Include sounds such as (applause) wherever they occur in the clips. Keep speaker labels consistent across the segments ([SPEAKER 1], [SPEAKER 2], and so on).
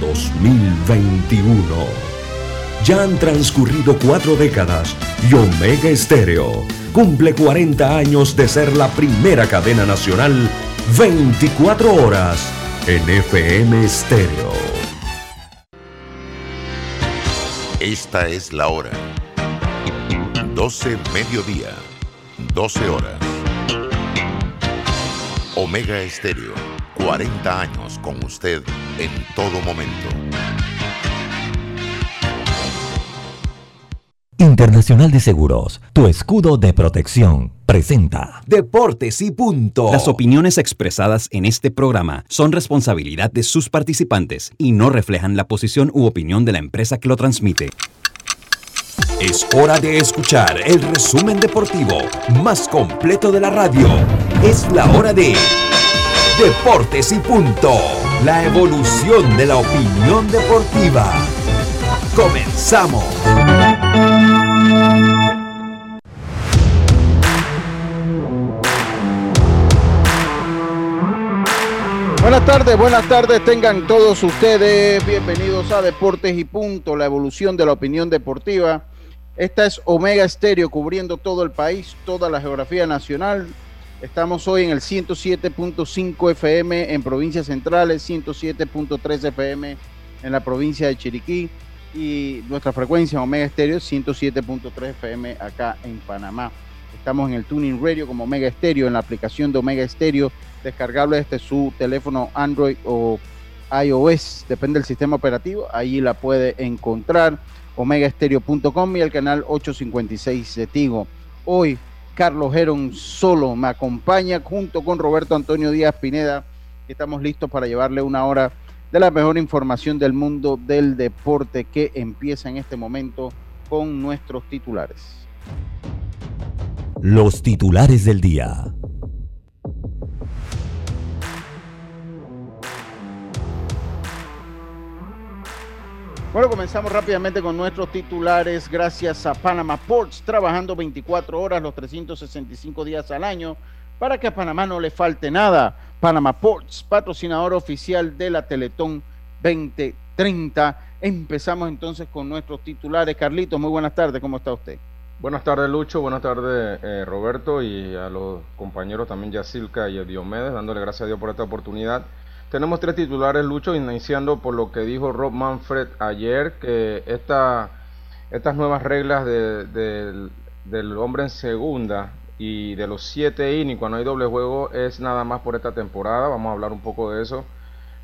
[SPEAKER 1] 2021. Ya han transcurrido cuatro décadas y Omega Estéreo cumple 40 años de ser la primera cadena nacional 24 horas en FM Estéreo.
[SPEAKER 2] Esta es la hora. 12 mediodía, 12 horas. Omega Estéreo, 40 años con usted en todo momento.
[SPEAKER 3] Internacional de Seguros, tu escudo de protección, presenta
[SPEAKER 4] Deportes y punto. Las opiniones expresadas en este programa son responsabilidad de sus participantes y no reflejan la posición u opinión de la empresa que lo transmite.
[SPEAKER 1] Es hora de escuchar el resumen deportivo más completo de la radio. Es la hora de Deportes y punto. La evolución de la opinión deportiva. Comenzamos.
[SPEAKER 5] Buenas tardes, buenas tardes, tengan todos ustedes bienvenidos a Deportes y Punto, la evolución de la opinión deportiva. Esta es Omega Estéreo cubriendo todo el país, toda la geografía nacional, Estamos hoy en el 107.5 FM en provincias centrales, 107.3 FM en la provincia de Chiriquí y nuestra frecuencia Omega Estéreo 107.3 FM acá en Panamá. Estamos en el Tuning Radio como Omega Estéreo, en la aplicación de Omega Estéreo, descargable desde su teléfono Android o iOS, depende del sistema operativo, ahí la puede encontrar, omegaestereo.com y el canal 856 de Tigo. Hoy Carlos Heron solo me acompaña junto con Roberto Antonio Díaz Pineda. Estamos listos para llevarle una hora de la mejor información del mundo del deporte que empieza en este momento con nuestros titulares.
[SPEAKER 3] Los titulares del día.
[SPEAKER 5] Bueno, comenzamos rápidamente con nuestros titulares. Gracias a Panama Ports, trabajando 24 horas los 365 días al año para que a Panamá no le falte nada. Panama Ports, patrocinador oficial de la Teletón 2030. Empezamos entonces con nuestros titulares. Carlitos, muy buenas tardes. ¿Cómo está usted?
[SPEAKER 6] Buenas tardes, Lucho. Buenas tardes, eh, Roberto, y a los compañeros también, Yacilca y Diomedes, dándole gracias a Dios por esta oportunidad. Tenemos tres titulares, Lucho, iniciando por lo que dijo Rob Manfred ayer, que esta, estas nuevas reglas del hombre en segunda y de los siete innings cuando hay doble juego es nada más por esta temporada. Vamos a hablar un poco de eso.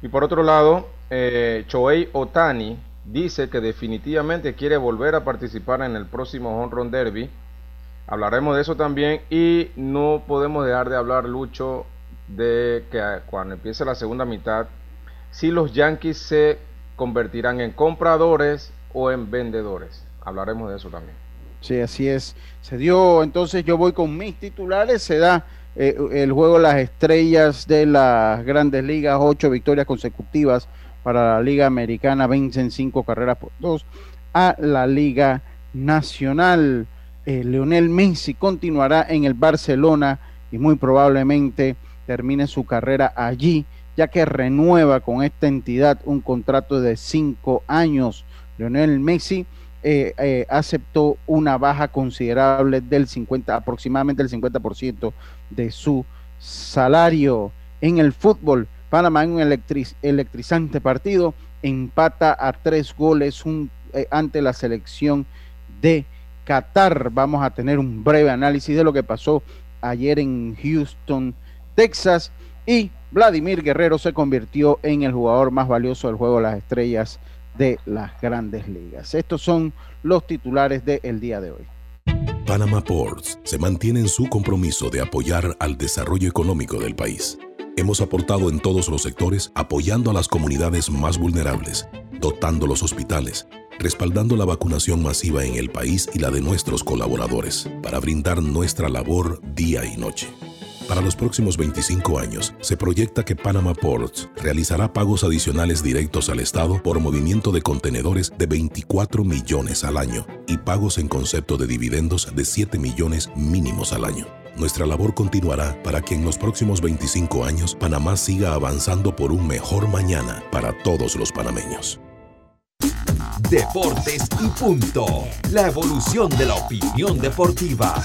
[SPEAKER 6] Y por otro lado, eh, Choei Otani dice que definitivamente quiere volver a participar en el próximo Home Run Derby. Hablaremos de eso también y no podemos dejar de hablar, Lucho, de que cuando empiece la segunda mitad, si los Yankees se convertirán en compradores o en vendedores. Hablaremos de eso también.
[SPEAKER 5] Sí, así es. Se dio, entonces yo voy con mis titulares, se da eh, el juego las estrellas de las grandes ligas, ocho victorias consecutivas para la Liga Americana, vencen cinco carreras por dos a la Liga Nacional. Eh, Leonel Messi continuará en el Barcelona y muy probablemente termine su carrera allí, ya que renueva con esta entidad un contrato de cinco años. Lionel Messi eh, eh, aceptó una baja considerable del 50, aproximadamente el 50% de su salario. En el fútbol, Panamá en un electrizante partido empata a tres goles eh, ante la selección de Qatar. Vamos a tener un breve análisis de lo que pasó ayer en Houston, Texas y Vladimir Guerrero se convirtió en el jugador más valioso del juego de las estrellas de las grandes ligas. Estos son los titulares del día de hoy.
[SPEAKER 1] Panama Ports se mantiene en su compromiso de apoyar al desarrollo económico del país. Hemos aportado en todos los sectores apoyando a las comunidades más vulnerables, dotando los hospitales, respaldando la vacunación masiva en el país y la de nuestros colaboradores, para brindar nuestra labor día y noche
[SPEAKER 7] Para los próximos 25 años, se proyecta que Panama Ports realizará pagos adicionales directos al Estado por movimiento de contenedores de 24 millones al año y pagos en concepto de dividendos de 7 millones mínimos al año. Nuestra labor continuará para que en los próximos 25 años Panamá siga avanzando por un mejor mañana para todos los panameños.
[SPEAKER 1] Deportes y punto. La evolución de la opinión deportiva.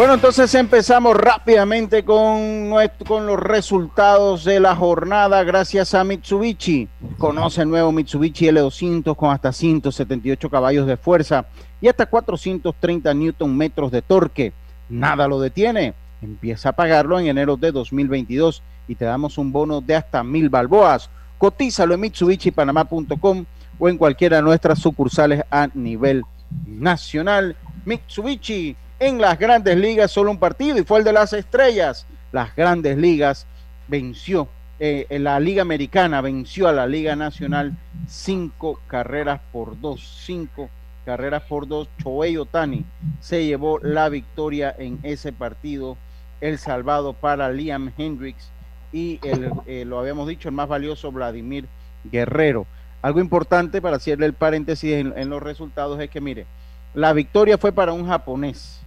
[SPEAKER 5] Bueno, entonces empezamos rápidamente con, con los resultados de la jornada gracias a Mitsubishi. Conoce el nuevo Mitsubishi L200 con hasta 178 caballos de fuerza y hasta 430 newton metros de torque. Nada lo detiene. Empieza a pagarlo en enero de 2022 y te damos un bono de hasta mil balboas. Cotízalo en mitsubishipanamá.com o en cualquiera de nuestras sucursales a nivel nacional. Mitsubishi en las grandes ligas solo un partido y fue el de las estrellas. Las grandes ligas venció, eh, la Liga Americana venció a la Liga Nacional cinco carreras por dos, cinco carreras por dos. Choei Otani se llevó la victoria en ese partido. El salvado para Liam Hendricks y el, eh, lo habíamos dicho, el más valioso Vladimir Guerrero. Algo importante para hacerle el paréntesis en los resultados es que, mire, la victoria fue para un japonés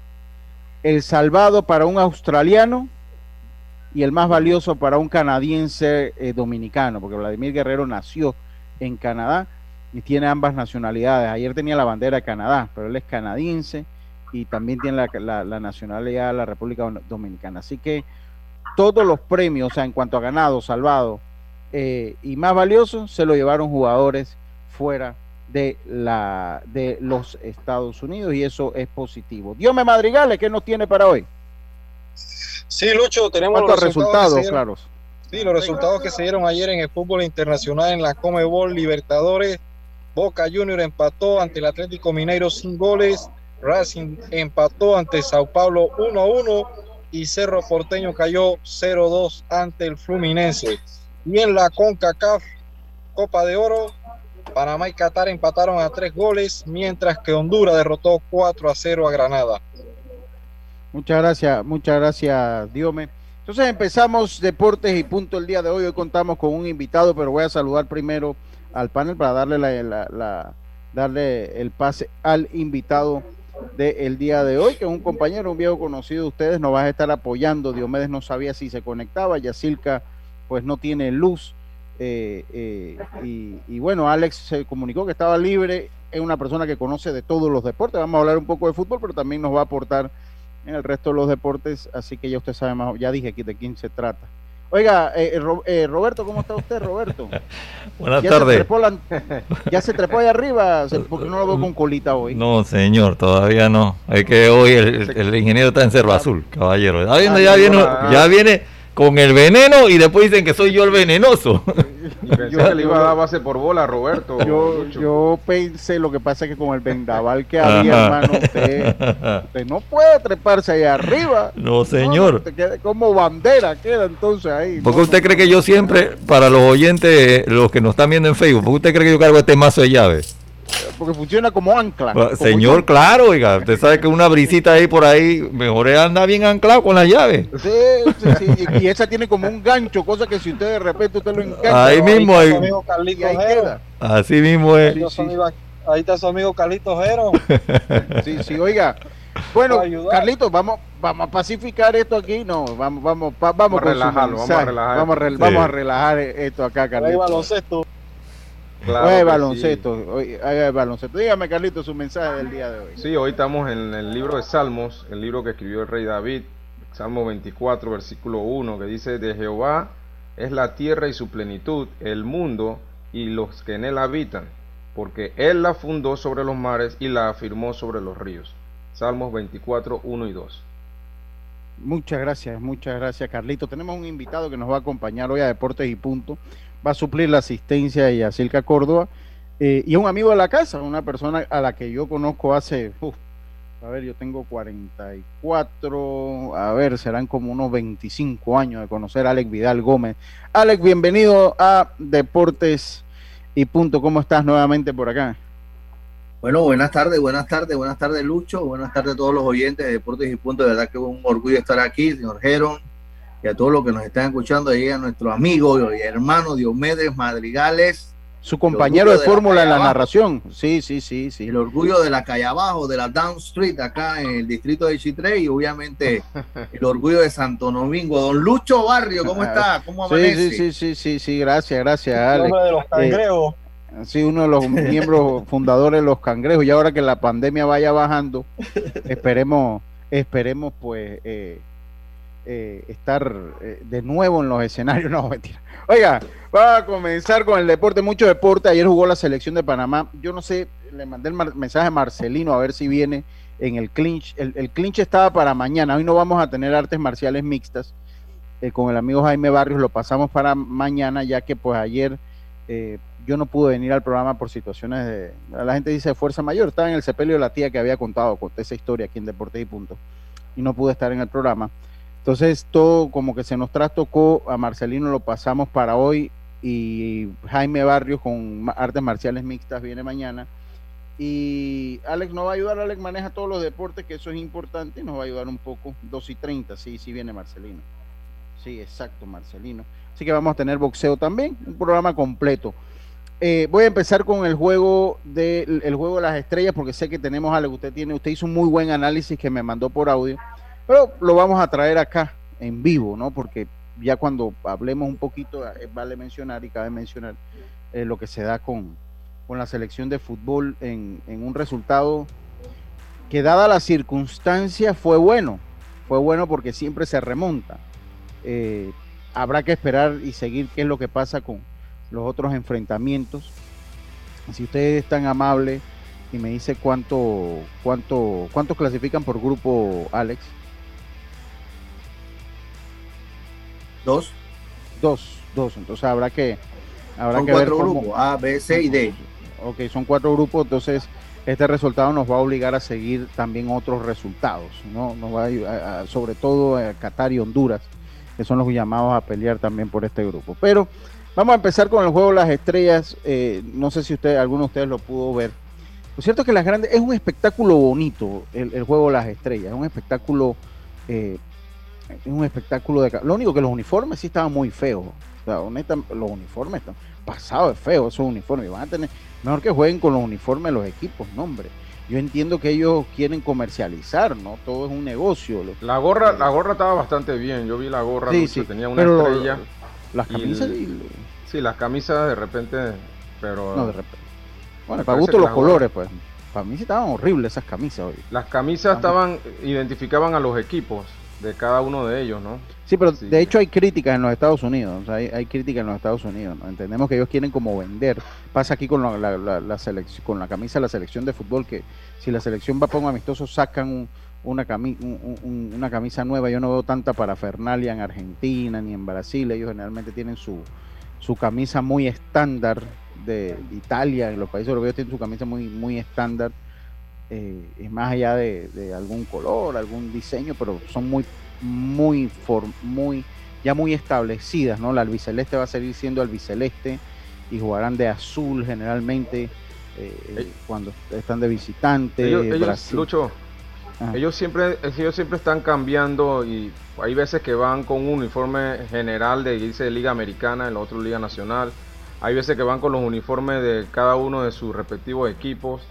[SPEAKER 5] el salvado para un australiano y el más valioso para un canadiense eh, dominicano, porque Vladimir Guerrero nació en Canadá y tiene ambas nacionalidades. Ayer tenía la bandera de Canadá, pero él es canadiense y también tiene la, nacionalidad de la República Dominicana. Así que todos los premios, o sea, en cuanto a ganado, salvado eh, y más valioso, se lo llevaron jugadores fuera de, la, de los Estados Unidos y eso es positivo. Dios me madrigales, ¿qué nos tiene para hoy?
[SPEAKER 8] Sí, Lucho, tenemos
[SPEAKER 5] los resultados, claros.
[SPEAKER 8] Sí, los resultados que se dieron ayer en el fútbol internacional en la Comebol Libertadores. Boca Junior empató ante el Atlético Mineiro sin goles. Racing empató ante Sao Paulo 1-1 y Cerro Porteño cayó 0-2 ante el Fluminense. Y en la CONCACAF Copa de Oro, Panamá y Qatar empataron a tres goles, mientras que Honduras derrotó 4 a 0 a Granada.
[SPEAKER 5] Muchas gracias, muchas gracias, Diome. Entonces empezamos Deportes y Punto el día de hoy. Hoy contamos con un invitado, pero voy a saludar primero al panel para darle la, darle el pase al invitado del día de hoy, que es un compañero, un viejo conocido de ustedes, nos va a estar apoyando. Diomedes no sabía si se conectaba, Yacilca pues no tiene luz eh, eh, y, bueno, Alex se comunicó que estaba libre, es una persona que conoce de todos los deportes, vamos a hablar un poco de fútbol, pero también nos va a aportar en el resto de los deportes, así que ya usted sabe más, ya dije aquí de quién se trata. Oiga, eh, Roberto, ¿cómo está usted, Roberto? (laughs)
[SPEAKER 9] Buenas tardes.
[SPEAKER 5] ya se trepó ahí arriba, porque no lo veo con colita hoy.
[SPEAKER 9] No, señor, todavía no. Es que hoy el, ingeniero está en Cerro Azul, caballero. ya, viene, ya viene con el veneno y después dicen que soy yo el venenoso. (laughs)
[SPEAKER 6] pensé que le iba a dar base por bola a Roberto.
[SPEAKER 5] Yo, pensé, lo que pasa es que con el vendaval que había, hermano, (laughs) usted, no puede treparse ahí arriba.
[SPEAKER 9] No, señor.
[SPEAKER 5] como bandera queda entonces ahí.
[SPEAKER 9] ¿Por qué usted cree que yo siempre, para los oyentes, los que nos están viendo en Facebook, ¿por qué usted cree que yo cargo este mazo de llaves?
[SPEAKER 5] Porque funciona como ancla.
[SPEAKER 9] señor, claro, oiga, usted sabe que una brisita ahí por ahí, mejor anda bien anclado con la llave.
[SPEAKER 5] Sí, sí, sí. Y, esa tiene como un gancho, cosa que si usted de repente usted lo engancha.
[SPEAKER 9] Ahí mismo, ahí,
[SPEAKER 8] ahí queda.
[SPEAKER 9] Así mismo es.
[SPEAKER 8] Ahí está su amigo Carlitos Jero.
[SPEAKER 5] Sí, sí, oiga. Bueno, Carlitos, vamos, vamos a pacificar esto aquí. No, vamos, vamos, vamos, vamos, a relajarlo, vamos a relajar. Vamos a, vamos a relajar esto acá, Carlitos. Claro baloncesto, baloncesto. Dígame, Carlito, su mensaje del día de hoy.
[SPEAKER 6] Sí, hoy estamos en el libro de Salmos, el libro que escribió el rey David, Salmo 24, versículo 1, que dice, de Jehová es la tierra y su plenitud, el mundo y los que en él habitan, porque él la fundó sobre los mares y la afirmó sobre los ríos. Salmos 24, 1 y 2.
[SPEAKER 5] Muchas gracias, muchas gracias, Carlito. Tenemos un invitado que nos va a acompañar hoy a Deportes y Punto va a suplir la asistencia de Yacilca Córdoba. Eh, y un amigo de la casa, una persona a la que yo conozco hace A ver, yo tengo 44. A ver, serán como unos 25 años de conocer a Alex Vidal Gómez. Alex, bienvenido a Deportes y Punto. ¿Cómo estás nuevamente por acá?
[SPEAKER 10] Bueno, buenas tardes, buenas tardes, buenas tardes, Lucho. Buenas tardes a todos los oyentes de Deportes y Punto. De verdad que un orgullo estar aquí, señor Geron, y a todos los que nos están escuchando, ahí a nuestro amigo y hermano Diomedes Madrigales
[SPEAKER 5] su compañero de, fórmula en la narración. Sí, sí, sí, sí.
[SPEAKER 10] El orgullo de la calle abajo, de la Down Street, acá en el distrito de Chitré, y obviamente (laughs) el orgullo de Santo Domingo. Don Lucho Barrio, ¿cómo está? ¿Cómo
[SPEAKER 5] amanece? Sí, sí, sí, sí, sí, gracias, gracias, Alex. de los cangrejos. Eh, sí, uno de los (laughs) miembros fundadores de los cangrejos. Y ahora que la pandemia vaya bajando, esperemos, esperemos pues eh, eh, estar de nuevo en los escenarios. (laughs) No, mentira. Oiga, va a comenzar con el deporte, mucho deporte. Ayer jugó la selección de Panamá. Yo no sé, le mandé el mensaje a Marcelino a ver si viene en el clinch. El, clinch estaba para mañana. Hoy no vamos a tener artes marciales mixtas. Eh, con el amigo Jaime Barrios lo pasamos para mañana, ya que pues ayer eh, yo no pude venir al programa por situaciones de. La gente dice fuerza mayor. Estaba en el sepelio de la tía que había contado, conté esa historia aquí en Deportes y Punto. Y no pude estar en el programa. Entonces todo como que se nos trastocó, a Marcelino lo pasamos para hoy y Jaime Barrios con artes marciales mixtas viene mañana. Y Alex nos va a ayudar, Alex maneja todos los deportes, que eso es importante, y nos va a ayudar un poco. 2 y 30, sí, sí viene Marcelino. Sí, exacto, Marcelino. Así que vamos a tener boxeo también, un programa completo. Eh, voy a empezar con el juego de el juego de las estrellas, porque sé que tenemos Alex, usted tiene, usted hizo un muy buen análisis que me mandó por audio. Pero lo vamos a traer acá en vivo, ¿no? Porque ya cuando hablemos un poquito, eh, vale mencionar y cabe mencionar eh, lo que se da con, con la selección de fútbol en, un resultado que dada la circunstancia fue bueno, fue bueno porque siempre se remonta. Eh, habrá que esperar y seguir qué es lo que pasa con los otros enfrentamientos. Si usted es tan amable y me dice cuánto, cuánto, cuántos clasifican por grupo, Alex.
[SPEAKER 10] Dos.
[SPEAKER 5] Dos, dos. Entonces habrá que, habrá
[SPEAKER 10] son
[SPEAKER 5] que
[SPEAKER 10] cuatro grupos, A, B, C y D.
[SPEAKER 5] Ok, son cuatro grupos, entonces este resultado nos va a obligar a seguir también otros resultados, ¿no? Nos va a, sobre todo a Qatar y Honduras, que son los llamados a pelear también por este grupo. Pero vamos a empezar con el juego de las estrellas. Eh, no sé si usted, alguno de ustedes lo pudo ver. Lo cierto es que las grandes, es un espectáculo bonito el, juego de las estrellas, es un espectáculo eh, es un espectáculo de... Lo único que los uniformes sí estaban muy feos. O sea, los uniformes están pasados de feos esos uniformes. Van a tener... Mejor que jueguen con los uniformes de los equipos, no hombre. Yo entiendo que ellos quieren comercializar, ¿no? Todo es un negocio.
[SPEAKER 6] La gorra, la gorra estaba bastante bien. Yo vi la gorra, sí, sí. tenía una estrella.
[SPEAKER 5] las camisas.
[SPEAKER 6] Sí, las camisas de repente, pero.
[SPEAKER 5] No, de repente. Bueno, para gusto los colores, pues. Para mí sí estaban horribles esas camisas hoy.
[SPEAKER 6] Las camisas estaban, identificaban a los equipos de cada uno de ellos, ¿no?
[SPEAKER 5] Sí, pero de hecho hay críticas en los Estados Unidos, hay, hay críticas en los Estados Unidos, ¿no? Entendemos que ellos quieren como vender. Pasa aquí con la, la, selección, con la camisa de la selección de fútbol, que si la selección va para un amistoso sacan una, una camisa nueva, yo no veo tanta parafernalia en Argentina ni en Brasil, ellos generalmente tienen su, su camisa muy estándar de Italia, en los países europeos tienen su camisa muy, muy estándar eh, es más allá de, algún color, algún diseño, pero son muy, muy, muy, ya muy establecidas, ¿no? La albiceleste va a seguir siendo albiceleste y jugarán de azul generalmente eh, cuando están de visitante.
[SPEAKER 6] Ellos, Lucho, ellos siempre, ellos siempre están cambiando y hay veces que van con un uniforme general de dice Liga Americana, en la otra Liga Nacional. Hay veces que van con los uniformes de cada uno de sus respectivos equipos.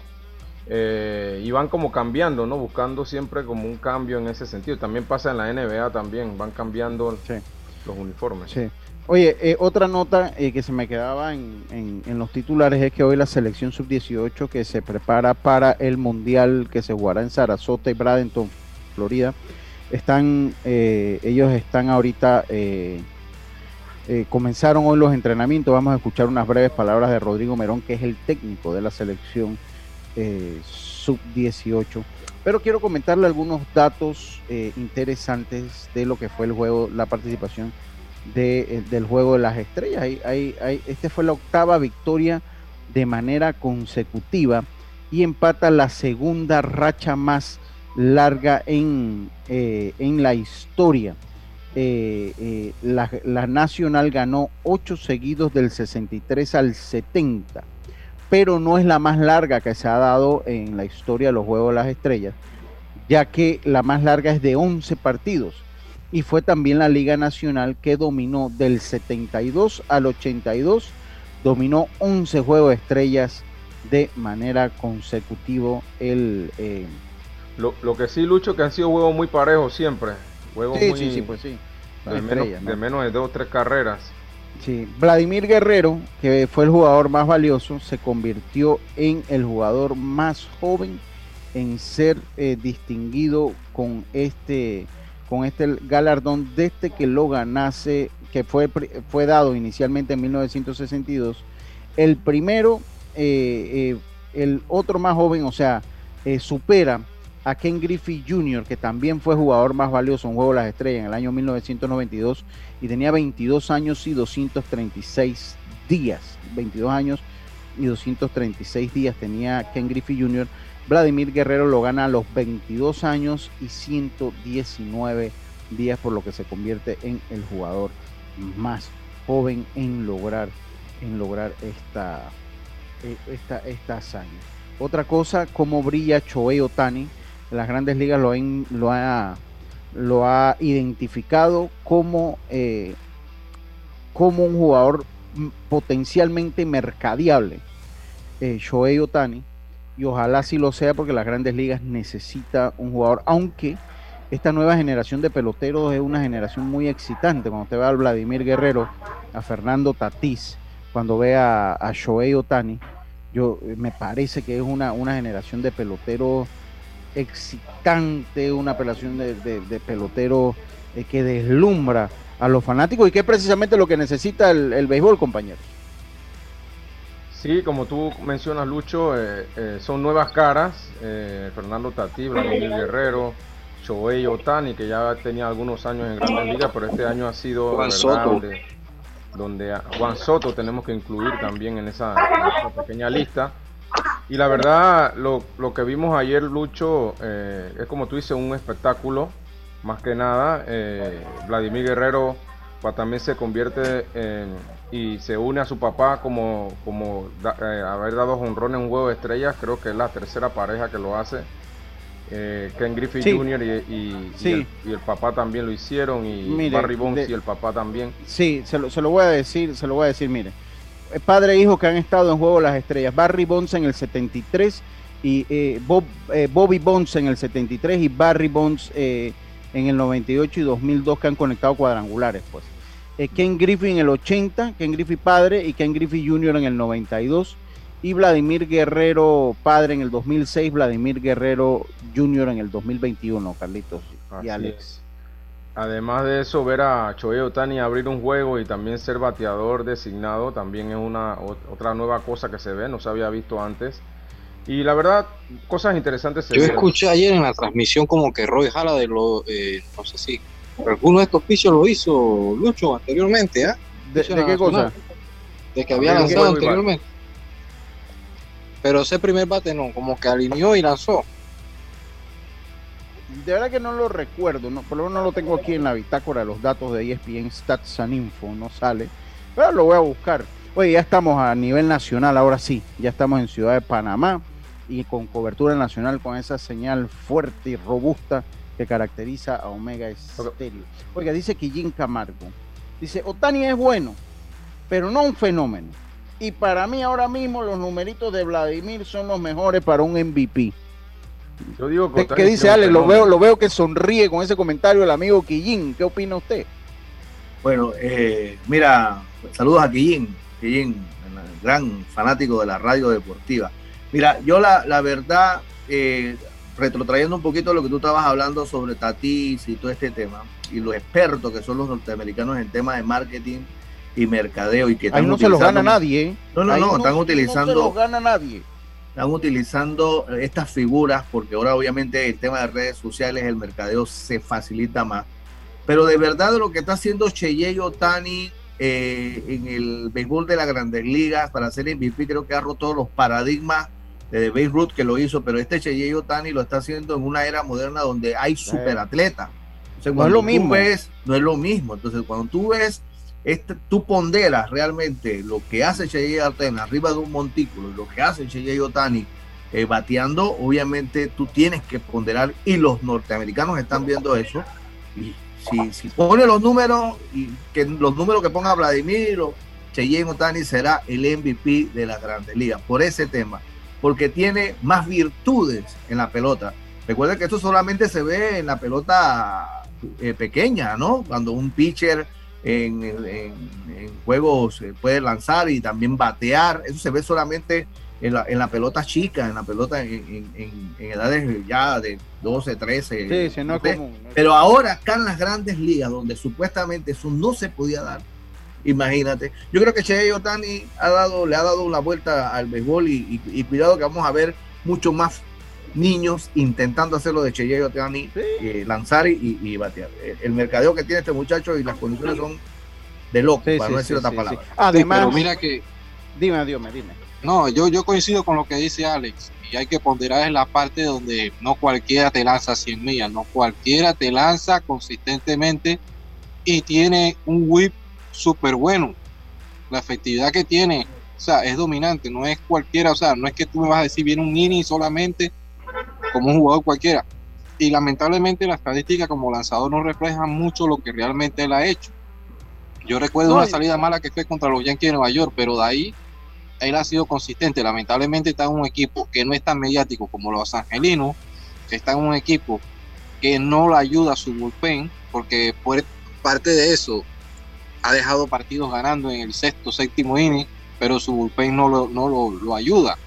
[SPEAKER 6] Eh, y van como cambiando, ¿no? Buscando siempre como un cambio en ese sentido. También pasa en la NBA también, van cambiando los uniformes.
[SPEAKER 5] Sí. Oye, eh, otra nota eh, que se me quedaba en, los titulares es que hoy la selección sub-18 que se prepara para el Mundial que se jugará en Sarasota y Bradenton, Florida, están, ellos están ahorita, comenzaron hoy los entrenamientos, vamos a escuchar unas breves palabras de Rodrigo Merón, que es el técnico de la selección eh, sub-18. Pero quiero comentarle algunos datos eh, interesantes de lo que fue el juego, la participación eh, del juego de las estrellas. Hay, este fue la octava victoria de manera consecutiva y empata la segunda racha más larga en, en la historia. La, la, Nacional ganó 8 seguidos del 63 al 70, pero no es la más larga que se ha dado en la historia de los Juegos de las Estrellas, ya que la más larga es de 11 partidos y fue también la Liga Nacional que dominó del 72 al 82, dominó 11 Juegos de Estrellas de manera consecutiva. El,
[SPEAKER 6] eh, lo, lo, que sí, Lucho, que han sido juegos muy parejos siempre. Juegos
[SPEAKER 5] sí,
[SPEAKER 6] muy,
[SPEAKER 5] sí, sí, pues sí.
[SPEAKER 6] De menos, de menos de dos o tres carreras.
[SPEAKER 5] Sí, Vladimir Guerrero, que fue el jugador más valioso, se convirtió en el jugador más joven en ser eh, distinguido con este con este galardón desde que lo ganase, que fue, fue dado inicialmente en 1962. El primero, eh, eh, el otro más joven, o sea, supera a Ken Griffey Jr., que también fue jugador más valioso en Juego de las Estrellas en el año 1992 y tenía 22 años y 236 días. 22 años y 236 días tenía Ken Griffey Jr. Vladimir Guerrero lo gana a los 22 años y 119 días, por lo que se convierte en el jugador más joven en lograr, en lograr esta, e, esta, esta hazaña. Otra cosa, como brilla Choei Otani, las grandes ligas lo, lo, ha, lo ha identificado como, eh, como un jugador potencialmente mercadiable. Eh, Shohei Otani y ojalá sí lo sea porque las grandes ligas necesita un jugador, aunque esta nueva generación de peloteros es una generación muy excitante. Cuando usted ve a Vladimir Guerrero, a Fernando Tatís, cuando ve a, a Shohei Otani, yo me parece que es una, una generación de peloteros excitante, una apelación de, de, peloteros eh, que deslumbra a los fanáticos y que es precisamente lo que necesita el, el béisbol, compañeros.
[SPEAKER 6] Sí, como tú mencionas, Lucho, eh, eh, son nuevas caras. Eh, Fernando Tatí, Vladimir Guerrero, Shohei Otani, que ya tenía algunos años en Grandes Ligas, pero este año ha sido
[SPEAKER 8] Juan Soto.
[SPEAKER 6] Donde, Juan Soto tenemos que incluir también en esa, pequeña lista. Y la verdad, lo, lo que vimos ayer, Lucho, es como tú dices, un espectáculo. Más que nada, Vladimir Guerrero pues, también se convierte en y se une a su papá como, como eh, haber dado honrones en un huevo de estrellas. Creo que es la tercera pareja que lo hace. Eh, Ken Griffith Jr. Y, el, papá también lo hicieron y Barry Bonds y el papá también.
[SPEAKER 5] Sí, se lo, se lo, voy a decir, se lo voy a decir, mire. Padre e hijo que han estado en Juego las Estrellas. Barry Bonds en el 73 y eh, Bob, Bobby Bonds en el 73 y Barry Bonds en el 98 y 2002 que han conectado cuadrangulares, pues. Eh, Ken Griffey en el 80, Ken Griffey padre y Ken Griffey Jr. en el 92 y Vladimir Guerrero padre en el 2006, Vladimir Guerrero Jr. en el 2021, Carlitos y Alex.
[SPEAKER 6] Además de eso, ver a Choey Otani abrir un juego y también ser bateador designado también es una otra nueva cosa que se ve, no se había visto antes. Y la verdad, cosas interesantes.
[SPEAKER 8] Yo escuché ayer en la transmisión como que Roy Jala de lo, eh, no sé si alguno de estos pisos lo hizo Lucho anteriormente, ¿ah?
[SPEAKER 5] ¿De, qué cosa?
[SPEAKER 8] De que había lanzado anteriormente. Pero ese primer bate no, como que alineó y lanzó.
[SPEAKER 5] De verdad que no lo recuerdo, no, por lo menos no lo tengo aquí en la bitácora, los datos de ESPN Stats and Info, no sale, pero lo voy a buscar. Oye, ya estamos a nivel nacional, ahora sí, ya estamos en Ciudad de Panamá y con cobertura nacional, con esa señal fuerte y robusta que caracteriza a Omega Stereo. Oiga, dice Quillín Camargo. Dice, Otani es bueno, pero no un fenómeno. Y para mí ahora mismo los numeritos de Vladimir son los mejores para un MVP.
[SPEAKER 6] Yo digo que
[SPEAKER 5] ¿Qué dice Ale? Lo veo, lo veo que sonríe con ese comentario el amigo Quillín. ¿Qué opina usted?
[SPEAKER 10] Bueno, eh, mira, saludos a Quillín, Quillín, gran fanático de la radio deportiva. Mira, yo la, la verdad, eh, retrotrayendo un poquito lo que tú estabas hablando sobre Tatis y todo este tema, y los expertos que son los norteamericanos en temas de marketing y mercadeo y que
[SPEAKER 5] Ahí no se los gana nadie. ¿eh?
[SPEAKER 10] No, no, no, están utilizando. No
[SPEAKER 5] se los gana nadie.
[SPEAKER 10] Están utilizando estas figuras porque ahora obviamente el tema de redes sociales, el mercadeo se facilita más. Pero de verdad lo que está haciendo Cheyei Otani eh, en el béisbol de las grandes ligas para ser MVP creo que ha roto los paradigmas de Beirut que lo hizo, pero este Cheyei Otani lo está haciendo en una era moderna donde hay superatletas. no es lo mismo. Ves, no es lo mismo. Entonces, cuando tú ves, este, tú ponderas realmente lo que hace Cheyei Otani arriba de un montículo y lo que hace Cheyei Otani eh, bateando, obviamente tú tienes que ponderar y los norteamericanos están viendo eso. Y si, si pone los números y que los números que ponga Vladimir o Cheyenne Otani será el MVP de la Grandes Ligas por ese tema, porque tiene más virtudes en la pelota. Recuerden que esto solamente se ve en la pelota eh, pequeña, ¿no? Cuando un pitcher en, en, juegos puede lanzar y también batear, eso se ve solamente en la, en la pelota chica, en la pelota en, edades ya de 12, 13. Sí, no común. Pero ahora acá en las grandes ligas, donde supuestamente eso no se podía dar, imagínate. Yo creo que Che Otani ha dado, le ha dado la vuelta al béisbol y, cuidado que vamos a ver mucho más niños intentando hacerlo de Che Otani, eh, lanzar y, batear. El, mercadeo que tiene este muchacho y las condiciones son de loco, para no decir otra palabra.
[SPEAKER 11] Además, mira que.
[SPEAKER 5] Dime, dime, dime.
[SPEAKER 11] No, yo, yo coincido con lo que dice Alex. Y hay que ponderar en la parte donde no cualquiera te lanza 100 millas, no cualquiera te lanza consistentemente y tiene un whip súper bueno. La efectividad que tiene, o sea, es dominante, no es cualquiera, o sea, no es que tú me vas a decir viene un mini solamente como un jugador cualquiera. Y lamentablemente la estadística como lanzador no refleja mucho lo que realmente él ha hecho. Yo recuerdo una salida mala que fue contra los Yankees de Nueva York, pero de ahí él ha sido consistente. Lamentablemente está en un equipo que no es tan mediático como los angelinos, que está en un equipo que no le ayuda a su bullpen, porque por parte de eso ha dejado partidos ganando en el sexto, séptimo inning, pero su bullpen no lo, no lo, ayuda.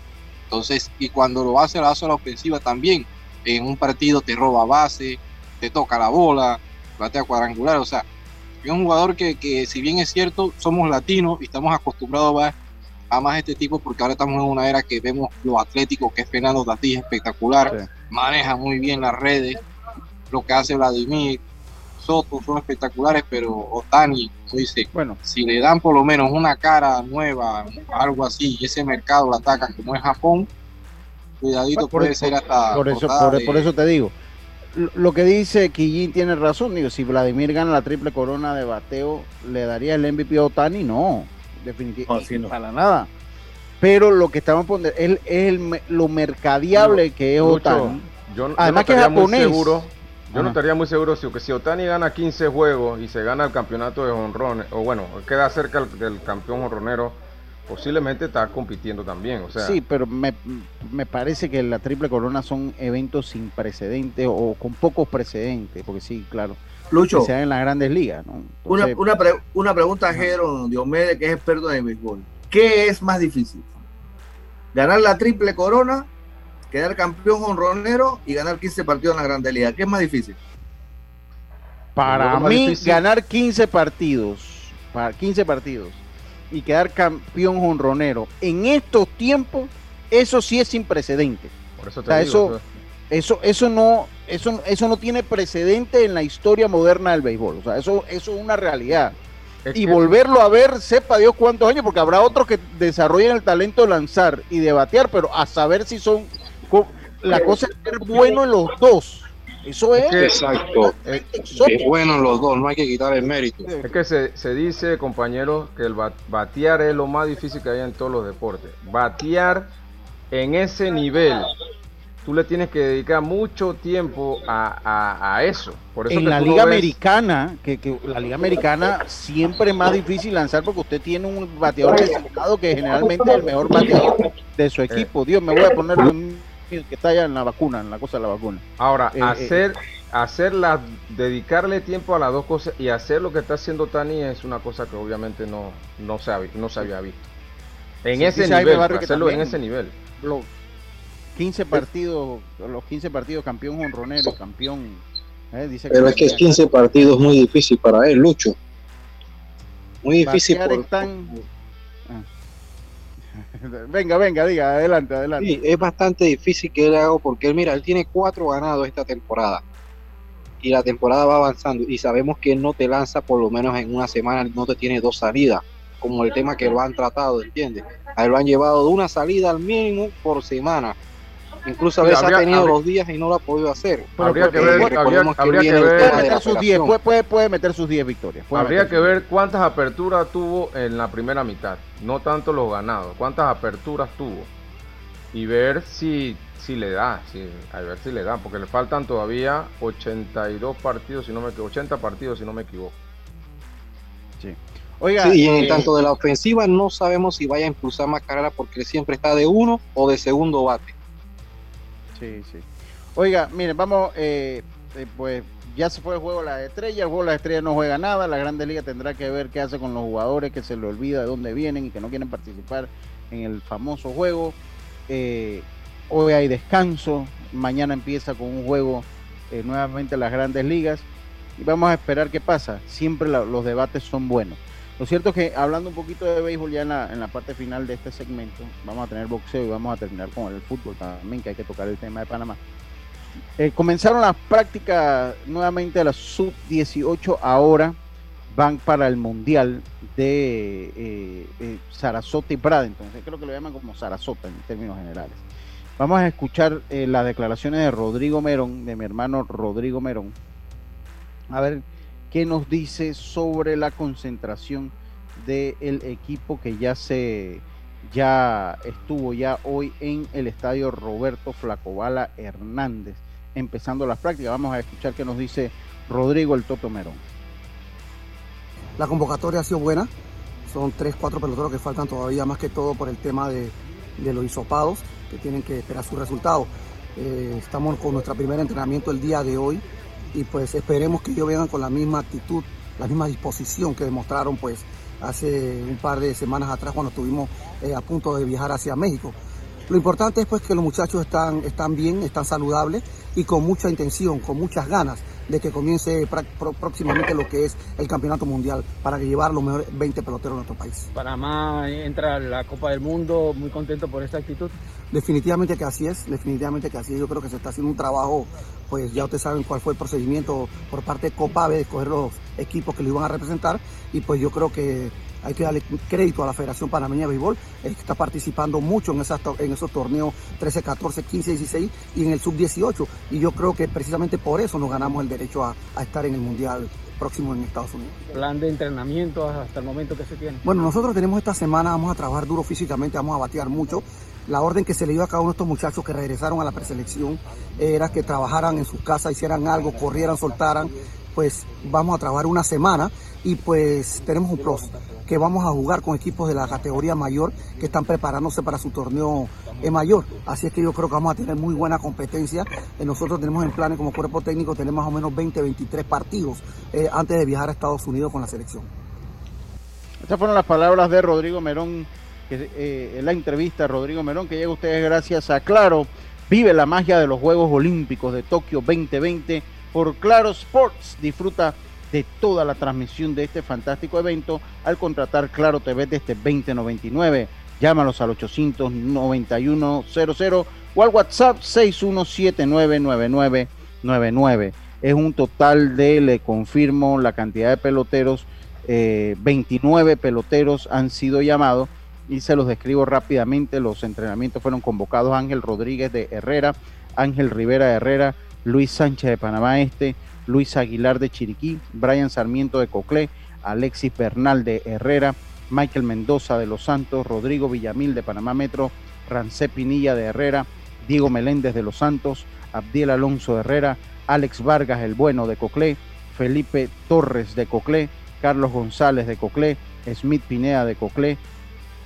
[SPEAKER 11] Entonces, y cuando lo hace, lo hace a la ofensiva también. En un partido te roba base, te toca la bola, batea cuadrangular. O sea, es un jugador que, que, si bien es cierto, somos latinos y estamos acostumbrados a a más este tipo porque ahora estamos en una era que vemos lo atlético que es Fernando Tatís espectacular, maneja muy bien las redes, lo que hace Vladimir, Soto son espectaculares, pero Otani dice, bueno, si le dan por lo menos una cara nueva, algo así, y ese mercado lo ataca como es Japón, cuidadito puede ser hasta
[SPEAKER 5] por eso, por, eso te digo. Lo que dice Kijin tiene razón, digo, si Vladimir gana la triple corona de bateo, ¿le daría el MVP a Otani? No, definitivamente, no, para nada. Pero lo que estamos poniendo es, el, lo mercadiable que es Otani.
[SPEAKER 6] Yo, Además que es japonés. Seguro, yo no estaría muy seguro si, si Otani gana 15 juegos y se gana el campeonato de honrones, o bueno, queda cerca del campeón honronero, posiblemente está compitiendo también. O sea,
[SPEAKER 5] sí, pero me, parece que la triple corona son eventos sin precedentes o con pocos precedentes, porque sí, claro.
[SPEAKER 10] Lucho.
[SPEAKER 5] Que en las grandes ligas.
[SPEAKER 10] una, una, pregunta a Jero Diomedes, que es experto en béisbol. ¿Qué es más difícil? ¿Ganar la triple corona, quedar campeón honronero y ganar 15 partidos en la grandes ligas? ¿Qué es más difícil?
[SPEAKER 5] Para mí, ganar 15 partidos, para 15 partidos y quedar campeón honronero en estos tiempos, eso sí es sin precedente. Por eso te eso, eso, eso no, eso, eso no tiene precedente en la historia moderna del béisbol. O sea, eso, eso es una realidad. y volverlo a ver, sepa Dios cuántos años, porque habrá otros que desarrollen el talento de lanzar y de batear, pero a saber si son. La cosa es ser bueno en los dos. Eso es.
[SPEAKER 11] Exacto. Es, bueno en los dos, no hay que quitar el mérito.
[SPEAKER 6] Es que se, se dice, compañeros, que el batear es lo más difícil que hay en todos los deportes. Batear en ese nivel tú le tienes que dedicar mucho tiempo a, eso.
[SPEAKER 5] Por eso en la liga americana, que, la liga americana siempre es más difícil lanzar porque usted tiene un bateador designado que generalmente es el mejor bateador de su equipo. Dios, me voy a poner que está allá en la vacuna, en la cosa de la vacuna.
[SPEAKER 6] Ahora, eh, hacer, eh, hacerla, dedicarle tiempo a las dos cosas y hacer lo que está haciendo Tani es una cosa que obviamente no, no, se, no se había visto. En ese nivel, hacerlo en ese nivel.
[SPEAKER 5] 15 partidos, los 15 partidos campeón honronero, campeón.
[SPEAKER 11] Eh, dice Pero es que es 15 partidos muy difícil para él, Lucho. Muy difícil. Por... Ah. (laughs)
[SPEAKER 5] venga, venga, diga, adelante, adelante.
[SPEAKER 11] Es bastante difícil que él haga porque él, mira, él tiene cuatro ganados esta temporada. Y la temporada va avanzando. Y sabemos que él no te lanza por lo menos en una semana, no te tiene dos salidas.
[SPEAKER 8] como el tema que lo han tratado, ¿entiendes? A lo han llevado de una salida al mínimo por semana. Incluso a veces ha tenido dos días y no lo ha podido hacer.
[SPEAKER 6] habría que ver, habría, que ver
[SPEAKER 5] puede meter, sus 10, puede, puede, meter sus 10 victorias.
[SPEAKER 6] habría que ver cuántas aperturas tuvo en la primera mitad, no tanto los ganados, cuántas aperturas tuvo y ver si si le da, si, a ver si le da, porque le faltan todavía 82 partidos, si no me 80 partidos, si no me equivoco.
[SPEAKER 8] Sí. Oiga, y en eh, tanto de la ofensiva no sabemos si vaya a impulsar más carrera porque siempre está de uno o de segundo bate.
[SPEAKER 5] Sí, sí. Oiga, miren, vamos, eh, eh, pues ya se fue el juego de las estrellas, el juego de las estrellas no juega nada, la Grande Liga tendrá que ver qué hace con los jugadores que se le olvida de dónde vienen y que no quieren participar en el famoso juego. hoy hay descanso, mañana empieza con un juego nuevamente en las Grandes Ligas y vamos a esperar qué pasa. Siempre los debates son buenos. Lo cierto es que hablando un poquito de béisbol ya en la, en la, parte final de este segmento, vamos a tener boxeo y vamos a terminar con el fútbol también, que hay que tocar el tema de Panamá. Eh, comenzaron las prácticas nuevamente de la sub-18 ahora, van para el Mundial de eh, eh, Sarasota y Prada, entonces creo que lo llaman como Sarasota en términos generales. Vamos a escuchar las declaraciones de Rodrigo Merón, de mi hermano Rodrigo Merón. A ver ¿Qué nos dice sobre la concentración del equipo que ya se ya estuvo ya hoy en el estadio Roberto Flacobala Hernández, empezando las prácticas. Vamos a escuchar qué nos dice Rodrigo el Toto Merón.
[SPEAKER 12] La convocatoria ha sido buena, son tres, cuatro peloteros que faltan todavía más que todo por el tema de, los hisopados, que tienen que esperar su resultado. Eh, estamos con nuestro primer entrenamiento el día de hoy, y pues esperemos que ellos vengan con la misma actitud, la misma disposición que demostraron pues hace un par de semanas atrás cuando estuvimos eh, a punto de viajar hacia México. Lo importante es pues que los muchachos están, están bien, están saludables y con mucha intención, con muchas ganas de que comience próximamente lo que es el campeonato mundial para llevar los mejores 20 peloteros de nuestro país.
[SPEAKER 11] Panamá entra a la Copa del Mundo, muy contento por esta actitud.
[SPEAKER 12] Definitivamente que así es, definitivamente que así es. Yo creo que se está haciendo un trabajo, pues ya ustedes saben cuál fue el procedimiento por parte de Copabe de escoger los equipos que lo iban a representar y pues yo creo que hay que darle crédito a la Federación Panameña de Béisbol, que está participando mucho en, esas, en esos torneos 13, 14, 15, 16 y en el sub-18. Y yo creo que precisamente por eso nos ganamos el derecho a, estar en el Mundial próximo en Estados Unidos.
[SPEAKER 11] ¿Plan de entrenamiento hasta el momento que se tiene?
[SPEAKER 12] Bueno, nosotros tenemos esta semana, vamos a trabajar duro físicamente, vamos a batear mucho. La orden que se le dio a cada uno de estos muchachos que regresaron a la preselección era que trabajaran en sus casas, hicieran algo, corrieran, soltaran. Pues vamos a trabajar una semana y pues tenemos un que vamos a jugar con equipos de la categoría mayor que están preparándose para su torneo mayor. Así es que yo creo que vamos a tener muy buena competencia. Eh, nosotros tenemos en planes como cuerpo técnico, tenemos más o menos 20, 23 partidos eh, antes de viajar a Estados Unidos con la selección.
[SPEAKER 5] Estas fueron las palabras de Rodrigo Merón, eh, en la entrevista de Rodrigo Merón, que llega a ustedes gracias a Claro. Vive la magia de los Juegos Olímpicos de Tokio 2020 por Claro Sports. Disfruta de toda la transmisión de este fantástico evento al contratar Claro TV desde 2099. Llámalos al 891-00 o al WhatsApp 61799999. Es un total de, le confirmo la cantidad de peloteros, 29 eh, peloteros han sido llamados y se los describo rápidamente. Los entrenamientos fueron convocados Ángel Rodríguez de Herrera, Ángel Rivera de Herrera, Luis Sánchez de Panamá Este, Luis Aguilar de Chiriquí, Brian Sarmiento de Coclé, Alexis Bernal de Herrera, Michael Mendoza de Los Santos, Rodrigo Villamil de Panamá Metro, Rancé Pinilla de Herrera, Diego Meléndez de Los Santos, Abdiel Alonso Herrera, Alex Vargas el Bueno de Coclé, Felipe Torres de Coclé, Carlos González de Coclé, Smith Pinea de Coclé,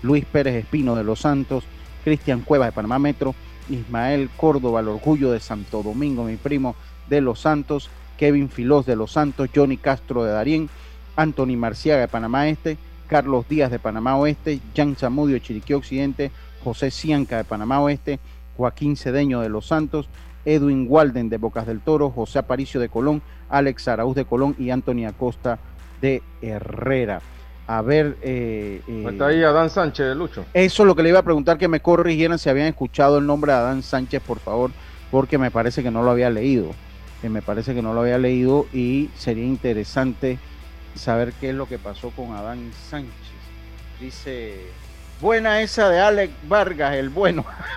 [SPEAKER 5] Luis Pérez Espino de Los Santos, Cristian Cuevas de Panamá Metro, Ismael Córdoba, el orgullo de Santo Domingo, mi primo de Los Santos, Kevin Filós de Los Santos, Johnny Castro de Darién, Anthony Marciaga de Panamá Este, Carlos Díaz de Panamá Oeste, Jan Zamudio de Chiriquí Occidente, José Cianca de Panamá Oeste, Joaquín Cedeño de Los Santos, Edwin Walden de Bocas del Toro, José Aparicio de Colón, Alex Araúz de Colón y Anthony Acosta de Herrera. A ver.
[SPEAKER 6] Eh, eh, está ahí Adán Sánchez de Lucho.
[SPEAKER 5] Eso es lo que le iba a preguntar, que me corrigieran si habían escuchado el nombre de Adán Sánchez, por favor, porque me parece que no lo había leído me parece que no lo había leído y sería interesante saber qué es lo que pasó con Adán Sánchez. Dice, buena esa de Alex Vargas, el bueno. (laughs)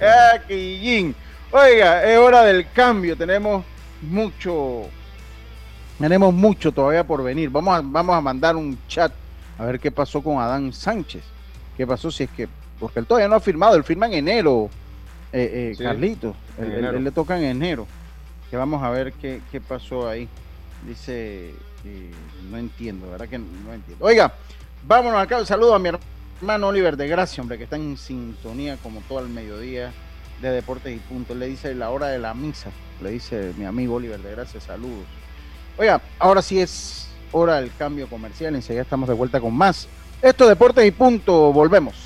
[SPEAKER 5] ah, Oiga, es hora del cambio. Tenemos mucho, tenemos mucho todavía por venir. Vamos a, vamos a mandar un chat a ver qué pasó con Adán Sánchez. ¿Qué pasó si es que, porque él todavía no ha firmado, él firma en enero, eh, eh Carlito. Él, le toca en enero. Que vamos a ver qué, qué pasó ahí. Dice, eh, no entiendo, ¿verdad que no entiendo? Oiga, vámonos acá. Saludo a mi hermano Oliver de Gracia, hombre, que está en sintonía como todo el mediodía de Deportes y Punto. Él le dice la hora de la misa, le dice mi amigo Oliver de Gracia, saludos. Oiga, ahora sí es hora del cambio comercial, enseguida estamos de vuelta con más. Esto es Deportes y Punto, volvemos.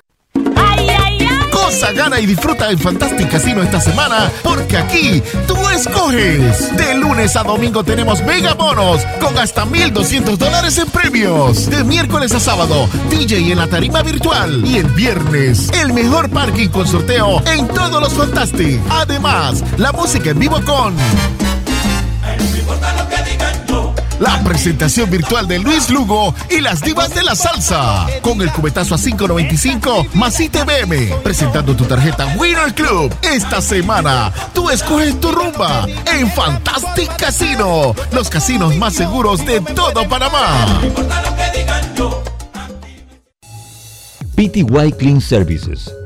[SPEAKER 13] gana y disfruta en Fantastic Casino esta semana, porque aquí tú escoges. De lunes a domingo tenemos mega bonos con hasta 1,200 dólares en premios. De miércoles a sábado, DJ en la tarima virtual. Y el viernes, el mejor parking con sorteo en todos los Fantastic. Además, la música en vivo con la presentación virtual de Luis Lugo y las divas de la salsa. Con el cubetazo a 5.95 más ITBM. Presentando tu tarjeta Winner Club. Esta semana, tú escoges tu rumba en Fantastic Casino. Los casinos más seguros de todo Panamá.
[SPEAKER 3] PTY Clean Services.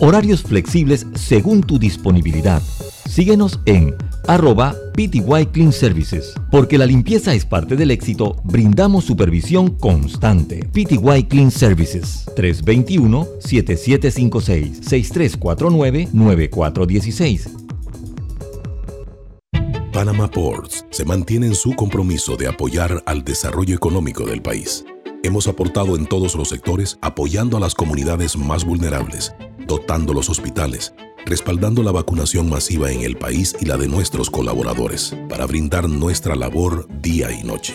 [SPEAKER 3] Horarios flexibles según tu disponibilidad. Síguenos en arroba PTY Clean Services. Porque la limpieza es parte del éxito, brindamos supervisión constante. PTY Clean Services 321-7756-6349-9416.
[SPEAKER 7] Panama Ports se mantiene en su compromiso de apoyar al desarrollo económico del país. Hemos aportado en todos los sectores apoyando a las comunidades más vulnerables, dotando los hospitales, respaldando la vacunación masiva en el país y la de nuestros colaboradores, para brindar nuestra labor día y noche.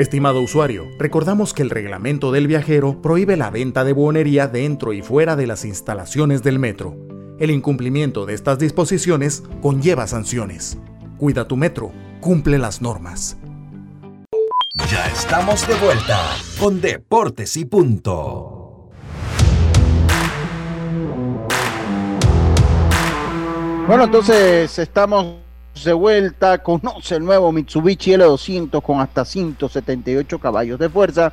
[SPEAKER 14] Estimado usuario, recordamos que el reglamento del viajero prohíbe la venta de buonería dentro y fuera de las instalaciones del metro. El incumplimiento de estas disposiciones conlleva sanciones. Cuida tu metro, cumple las normas.
[SPEAKER 1] Ya estamos de vuelta con Deportes y Punto.
[SPEAKER 5] Bueno, entonces estamos de vuelta, conoce el nuevo Mitsubishi L200 con hasta 178 caballos de fuerza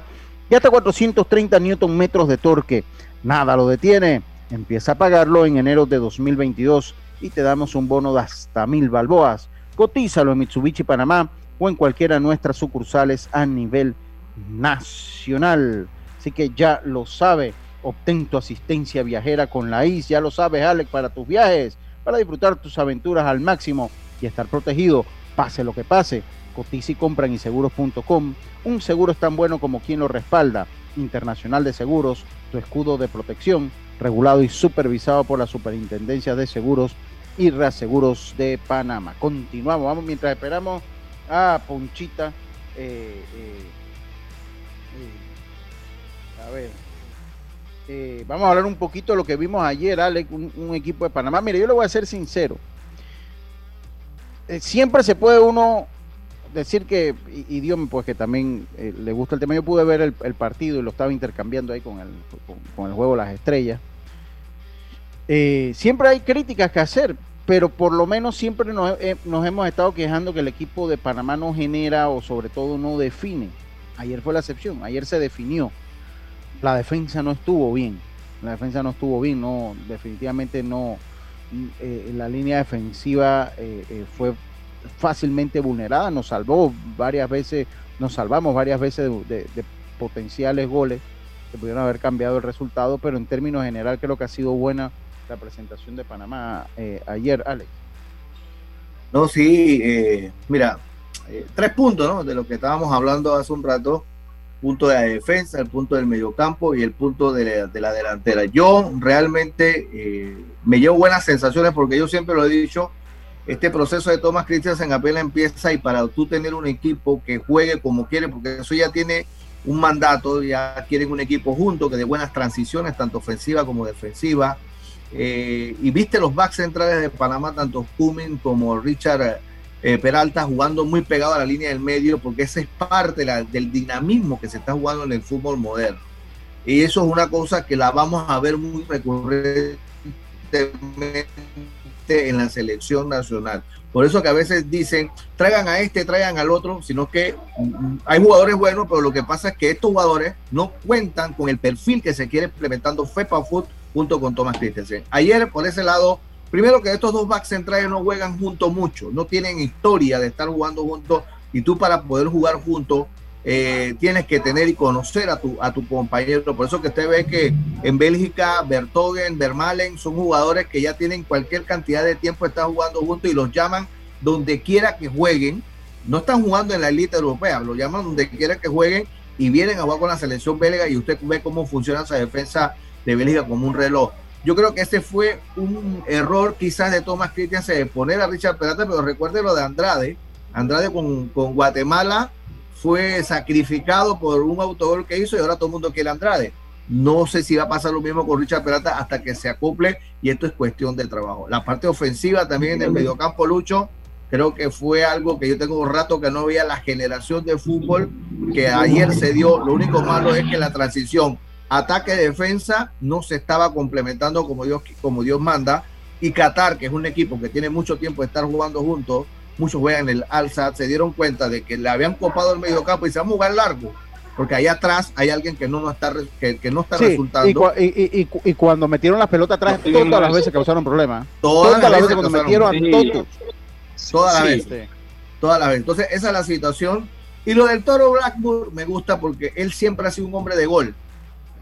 [SPEAKER 5] y hasta 430 Newton metros de torque. Nada lo detiene. Empieza a pagarlo en enero de 2022 y te damos un bono de hasta mil balboas. Cotízalo en Mitsubishi Panamá o en cualquiera de nuestras sucursales a nivel nacional. Así que ya lo sabe, obtén tu asistencia viajera con la IS, ya lo sabes Alex, para tus viajes, para disfrutar tus aventuras al máximo y estar protegido, pase lo que pase. Cotiza y compra. Un seguro es tan bueno como quien lo respalda. Internacional de Seguros, tu escudo de protección, regulado y supervisado por la Superintendencia de Seguros y Reaseguros de Panamá. Continuamos, vamos mientras esperamos a Ponchita. Eh, eh, eh, a ver, vamos a hablar un poquito de lo que vimos ayer, Alex, un, equipo de Panamá. Mire, yo le voy a ser sincero. Eh, siempre se puede uno decir que, y, Dios pues que también eh, le gusta el tema. Yo pude ver el, partido y lo estaba intercambiando ahí con el, con, el juego Las Estrellas. siempre hay críticas que hacer, pero por lo menos siempre nos, nos, hemos estado quejando que el equipo de Panamá no genera o sobre todo no define. Ayer fue la excepción, ayer se definió la defensa no estuvo bien. La defensa no estuvo bien, no, definitivamente no. Eh, la línea defensiva eh, eh, fue fácilmente vulnerada, nos salvó varias veces, nos salvamos varias veces de, potenciales goles que pudieron haber cambiado el resultado, pero en términos general creo que ha sido buena la presentación de Panamá ayer, Alex.
[SPEAKER 10] No, sí, mira, tres puntos ¿no? de lo que estábamos hablando hace un rato punto de la defensa, el punto del mediocampo y el punto de la, delantera. Yo realmente eh, me llevo buenas sensaciones porque yo siempre lo he dicho, este proceso de Thomas Christiansen apenas empieza y para tú tener un equipo que juegue como quiere, porque eso ya tiene un mandato, ya quieren un equipo junto que de buenas transiciones, tanto ofensiva como defensiva. Eh, y viste los backs centrales de Panamá, tanto Cumming como Richard eh, Peralta jugando muy pegado a la línea del medio, porque esa es parte del dinamismo que se está jugando en el fútbol moderno. Y eso es una cosa que la vamos a ver muy recurrentemente en la selección nacional. Por eso que a veces dicen, traigan a este, traigan al otro, sino que mm, hay jugadores buenos, pero lo que pasa es que estos jugadores no cuentan con el perfil que se quiere implementando FEPA Foot junto con Thomas Christensen. Ayer, por ese lado, Primero que estos dos backs centrales no juegan juntos mucho, no tienen historia de estar jugando juntos y tú para poder jugar juntos eh, tienes que tener y conocer a tu, a tu compañero. Por eso que usted ve que en Bélgica, Bertogen, Vermalen son jugadores que ya tienen cualquier cantidad de tiempo, están jugando juntos y los llaman donde quiera que jueguen. No están jugando en la élite europea, los llaman donde quiera que jueguen y vienen a jugar con la selección belga y usted ve cómo funciona esa defensa de Bélgica como un reloj. Yo creo que ese fue un error quizás de Thomas Christian de poner a Richard Peralta, pero recuerde lo de Andrade. Andrade con, con Guatemala fue sacrificado por un autogol que hizo y ahora todo el mundo quiere Andrade. No sé si va a pasar lo mismo con Richard Peralta hasta que se acople y esto es cuestión de trabajo. La parte ofensiva también en el mediocampo Lucho, creo que fue algo que yo tengo un rato que no veía la generación de fútbol que ayer se dio. Lo único malo es que la transición ataque-defensa no se estaba complementando como Dios, como Dios manda. Y Qatar, que es un equipo que tiene mucho tiempo de estar jugando juntos, muchos juegan en el Alza, se dieron cuenta de que le habían copado el medio campo y se van a jugar largo. Porque ahí atrás hay alguien que no, está, que, no está resultando.
[SPEAKER 5] Y, cuando metieron la pelota atrás, todas las veces causaron problemas. Todas, las veces cuando metieron a todos.
[SPEAKER 10] Todas las veces. Todas las veces. Entonces, esa es la situación. Y lo del Toro Blackburn me gusta porque él siempre ha sido un hombre de gol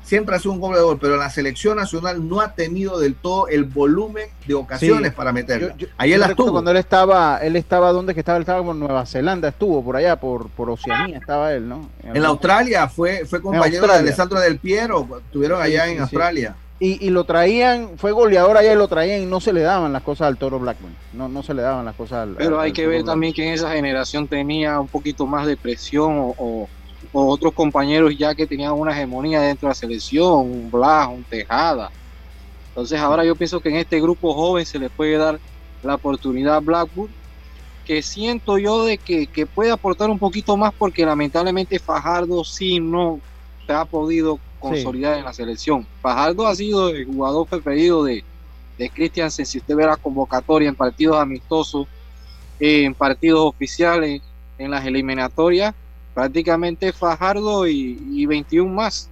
[SPEAKER 10] siempre ha sido un gol de gol, pero la selección nacional no ha tenido del todo el volumen de ocasiones para meterla.
[SPEAKER 5] Ayer la estuvo. Cuando él estaba, él estaba donde que estaba, él estaba en Nueva Zelanda, estuvo por allá, por, por Oceanía, estaba él, ¿no?
[SPEAKER 10] En, la Australia fue, fue compañero de Alessandro del Piero, estuvieron allá en Australia.
[SPEAKER 5] Y, lo traían, fue goleador allá y lo traían y no se le daban las cosas al Toro Blackman, no, no se le daban las cosas al
[SPEAKER 11] Pero hay que ver también que en esa generación tenía un poquito más de presión o o otros compañeros ya que tenían una hegemonía dentro de la selección, un Blas, un Tejada. Entonces ahora yo pienso que en este grupo joven se le puede dar la oportunidad a Blackwood, que siento yo de que, puede aportar un poquito más porque lamentablemente Fajardo sí no se ha podido consolidar en la selección. Fajardo ha sido el jugador preferido de, de Christiansen, si usted ve la convocatoria en partidos amistosos, en partidos oficiales, en las eliminatorias, prácticamente Fajardo y, 21 más.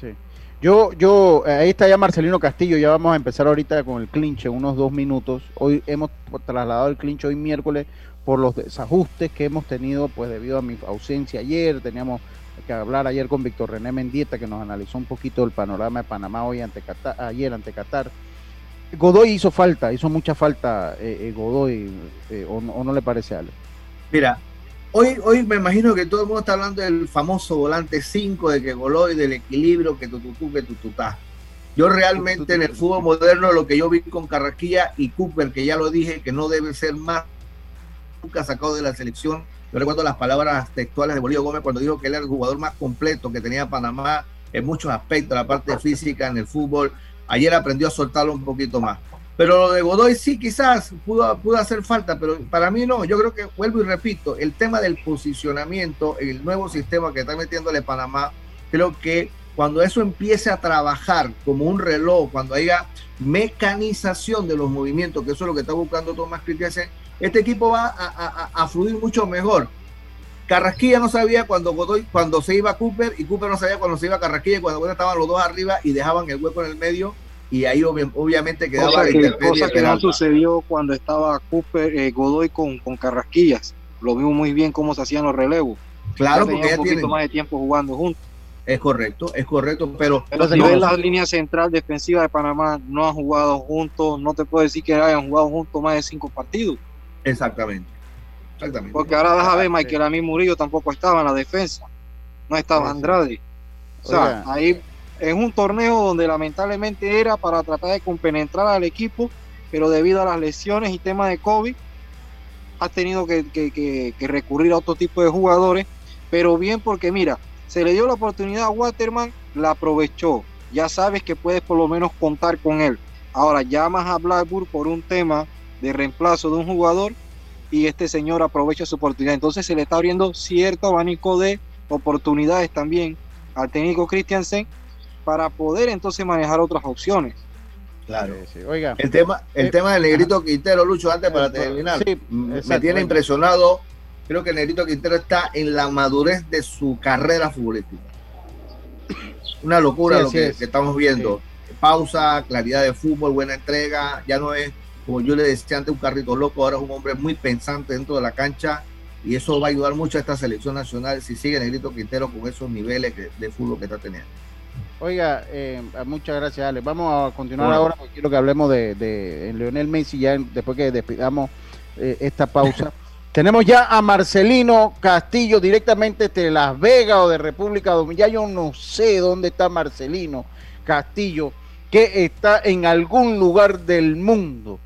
[SPEAKER 5] Sí. Yo, yo, eh, ahí está ya Marcelino Castillo, ya vamos a empezar ahorita con el clinche, unos dos minutos. Hoy hemos trasladado el clinche hoy miércoles por los desajustes que hemos tenido, pues debido a mi ausencia ayer, teníamos que hablar ayer con Víctor René Mendieta, que nos analizó un poquito el panorama de Panamá hoy ante Qatar, ayer ante Qatar. Godoy hizo falta, hizo mucha falta eh, eh, Godoy, o, o, no le parece a Ale?
[SPEAKER 10] Mira, Hoy, hoy me imagino que todo el mundo está hablando del famoso volante 5, de que Goloy, del equilibrio, que tututú, que tututá. Yo realmente en el fútbol moderno lo que yo vi con Carraquilla y Cooper, que ya lo dije, que no debe ser más nunca sacado de la selección. Yo recuerdo las palabras textuales de Bolívar Gómez cuando dijo que él era el jugador más completo que tenía Panamá en muchos aspectos, la parte física en el fútbol. Ayer aprendió a soltarlo un poquito más. Pero lo de Godoy sí quizás pudo, pudo hacer falta, pero para mí no. Yo creo que, vuelvo y repito, el tema del posicionamiento, el nuevo sistema que está metiéndole Panamá, creo que cuando eso empiece a trabajar como un reloj, cuando haya mecanización de los movimientos, que eso es lo que está buscando Tomás Christiansen, este equipo va a, fluir mucho mejor. Carrasquilla no sabía cuando Godoy, cuando se iba Cooper y Cooper no sabía cuando se iba Carrasquilla, cuando estaban los dos arriba y dejaban el hueco en el medio y ahí obviamente quedaba
[SPEAKER 11] cosa que, cosa que no sucedió cuando estaba Cooper eh, Godoy con, con Carrasquillas. Lo vimos muy bien cómo se hacían los relevos.
[SPEAKER 10] Claro, porque
[SPEAKER 11] un poquito más de tiempo jugando juntos.
[SPEAKER 10] Es correcto, es correcto, pero...
[SPEAKER 11] Pero si ves la línea central defensiva de Panamá, no han jugado juntos, no te puedo decir que hayan jugado juntos más de cinco partidos.
[SPEAKER 10] Exactamente, exactamente.
[SPEAKER 11] Porque ahora vas a ver, Michael Amí Murillo tampoco estaba en la defensa, no estaba Andrade. O sea, ahí es un torneo donde lamentablemente era para tratar de compenetrar al equipo, pero debido a las lesiones y temas de COVID, ha tenido que, que recurrir a otro tipo de jugadores, pero bien porque mira, se le dio la oportunidad a Waterman, la aprovechó. Ya sabes que puedes por lo menos contar con él. Ahora llamas a Blackburn por un tema de reemplazo de un jugador y este señor aprovecha su oportunidad. Entonces se le está abriendo cierto abanico de oportunidades también al técnico Christiansen para poder entonces manejar otras opciones.
[SPEAKER 10] Claro. Oiga, el tema, el eh, tema del negrito Quintero, Lucho, antes para terminar, me tiene impresionado creo que Negrito Quintero está en la madurez de su carrera futbolística. Una locura lo que, estamos viendo. Pausa, claridad de fútbol, buena entrega. Ya no es, como yo le decía antes, un carrito loco. Ahora es un hombre muy pensante dentro de la cancha. Y eso va a ayudar mucho a esta selección nacional si sigue Negrito Quintero con esos niveles de fútbol que está teniendo.
[SPEAKER 5] Oiga, eh, muchas gracias, Ale. Vamos a continuar ahora porque quiero que hablemos de, de, Leonel Messi ya después que despidamos eh, esta pausa. (laughs) Tenemos ya a Marcelino Castillo directamente de Las Vegas o de República Dominicana. Yo no sé dónde está Marcelino Castillo, que está en algún lugar del mundo.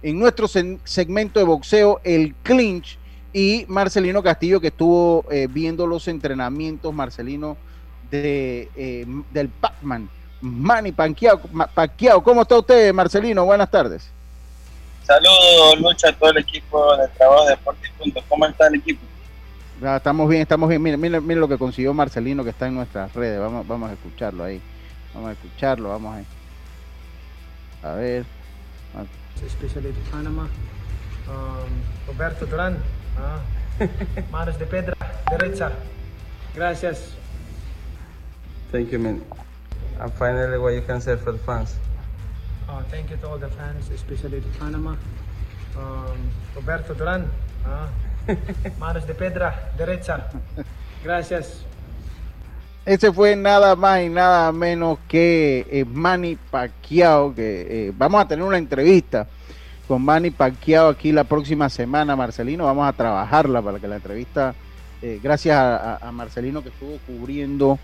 [SPEAKER 5] En nuestro segmento de boxeo, el clinch, y Marcelino Castillo, que estuvo eh, viendo los entrenamientos, Marcelino, de, eh, del Pac-Man. Manny Pacquiao. ¿Cómo está usted, Marcelino? Buenas tardes.
[SPEAKER 15] Saludos, Lucha, a todo el equipo de trabajo de Deportes ¿Cómo está el equipo?
[SPEAKER 5] estamos bien, estamos bien. Miren, miren, miren, lo que consiguió Marcelino que está en nuestras redes. Vamos, vamos a escucharlo ahí. Vamos a escucharlo, vamos a, a ver.
[SPEAKER 16] Especialmente Panamá. Um, Roberto Durán. Ah. (laughs) Manos de Pedra, derecha. Gracias.
[SPEAKER 15] Thank you, man. And finally, what you can say for the fans.
[SPEAKER 16] Uh, thank you to all the fans, especially to Panama. Um, Roberto Duran, uh, (laughs) manos de pedra, derecha. Gracias.
[SPEAKER 5] Ese fue nada más y nada menos que eh, Manny Pacquiao, que eh, vamos a tener una entrevista con Manny Pacquiao aquí la próxima semana, Marcelino, vamos a trabajarla para que la entrevista, eh, gracias a, a, Marcelino que estuvo cubriendo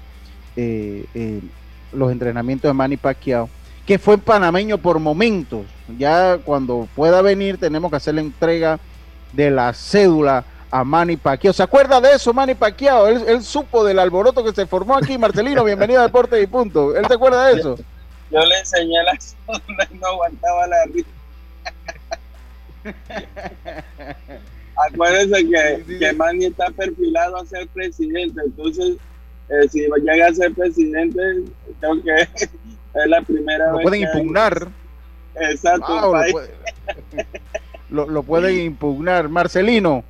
[SPEAKER 5] los entrenamientos de Manny Pacquiao, que fue panameño por momentos. Ya cuando pueda venir tenemos que hacer la entrega de la cédula a Manny Pacquiao. ¿Se acuerda de eso, Manny Pacquiao? Él, supo del alboroto que se formó aquí. Marcelino, (laughs) bienvenido a Deporte y Punto. ¿Él se acuerda de eso?
[SPEAKER 15] Yo, le enseñé la zona y no aguantaba la risa. (laughs) Acuérdense que, que Manny está perfilado a ser presidente, entonces eh, si llega a ser presidente, creo que (laughs) es la primera
[SPEAKER 5] lo Pueden impugnar.
[SPEAKER 15] Exacto. (laughs)
[SPEAKER 5] lo, pueden impugnar. Marcelino,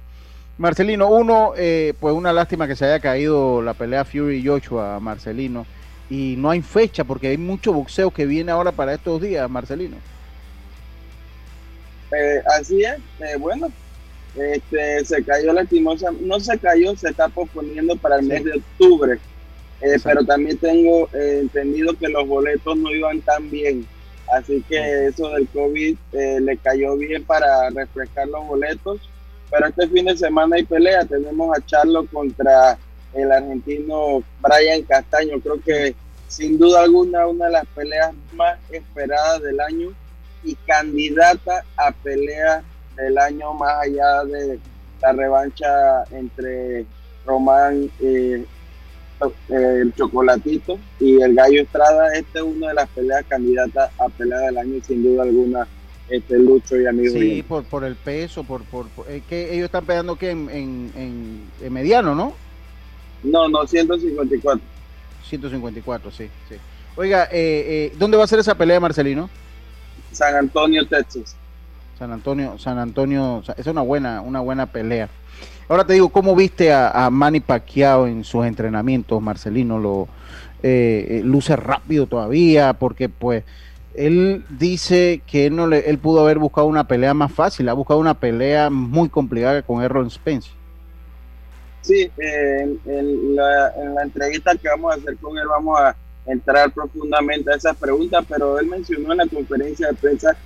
[SPEAKER 5] Marcelino, uno, eh, pues una lástima que se haya caído la pelea Fury y Joshua, Marcelino. Y no hay fecha porque hay mucho boxeo que viene ahora para estos días, Marcelino.
[SPEAKER 15] Eh, así es, eh, bueno, este, se cayó lastimosa, no se cayó, se está posponiendo para el mes de octubre. Eh, pero también tengo eh, entendido que los boletos no iban tan bien. Así que eso del COVID eh, le cayó bien para refrescar los boletos. Pero este fin de semana hay pelea. Tenemos a Charlo contra el argentino Brian Castaño. Creo que sin duda alguna una de las peleas más esperadas del año y candidata a pelea del año más allá de la revancha entre Román el Chocolatito y el Gallo Estrada. Este es una de las peleas candidatas a pelea del año, sin duda alguna, este Lucho y amigos.
[SPEAKER 5] Sí, por, por el peso, por, por, que ellos están peleando que en, en, en, mediano, ¿no?
[SPEAKER 15] No, no, 154.
[SPEAKER 5] 154, sí, sí. Oiga, eh, eh, ¿dónde va a ser esa pelea, Marcelino?
[SPEAKER 15] San Antonio, Texas.
[SPEAKER 5] San Antonio, San Antonio, es una buena, una buena pelea. Ahora te digo, ¿cómo viste a, Manny Pacquiao en sus entrenamientos, Marcelino? Lo eh, luce rápido todavía, porque pues él dice que él no le, él pudo haber buscado una pelea más fácil, ha buscado una pelea muy complicada con Errol Spence.
[SPEAKER 15] Sí, en, la, en la entrevista que vamos a hacer con él vamos a entrar profundamente a esas preguntas, pero él mencionó en la conferencia de prensa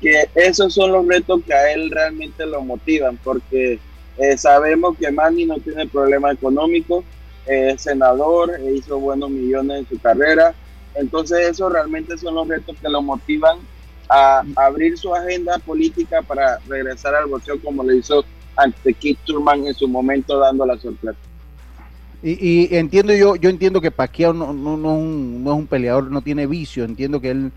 [SPEAKER 15] que esos son los retos que a él realmente lo motivan, porque eh, sabemos que Manny no tiene problema económico, es senador, e hizo buenos millones en su carrera, entonces esos realmente son los retos que lo motivan a abrir su agenda política para regresar al boxeo como le hizo ante Keith Turman en su momento dando la sorpresa.
[SPEAKER 5] Y, entiendo yo, yo entiendo que Pacquiao no, no, no, no, es un peleador, no tiene vicio, entiendo que él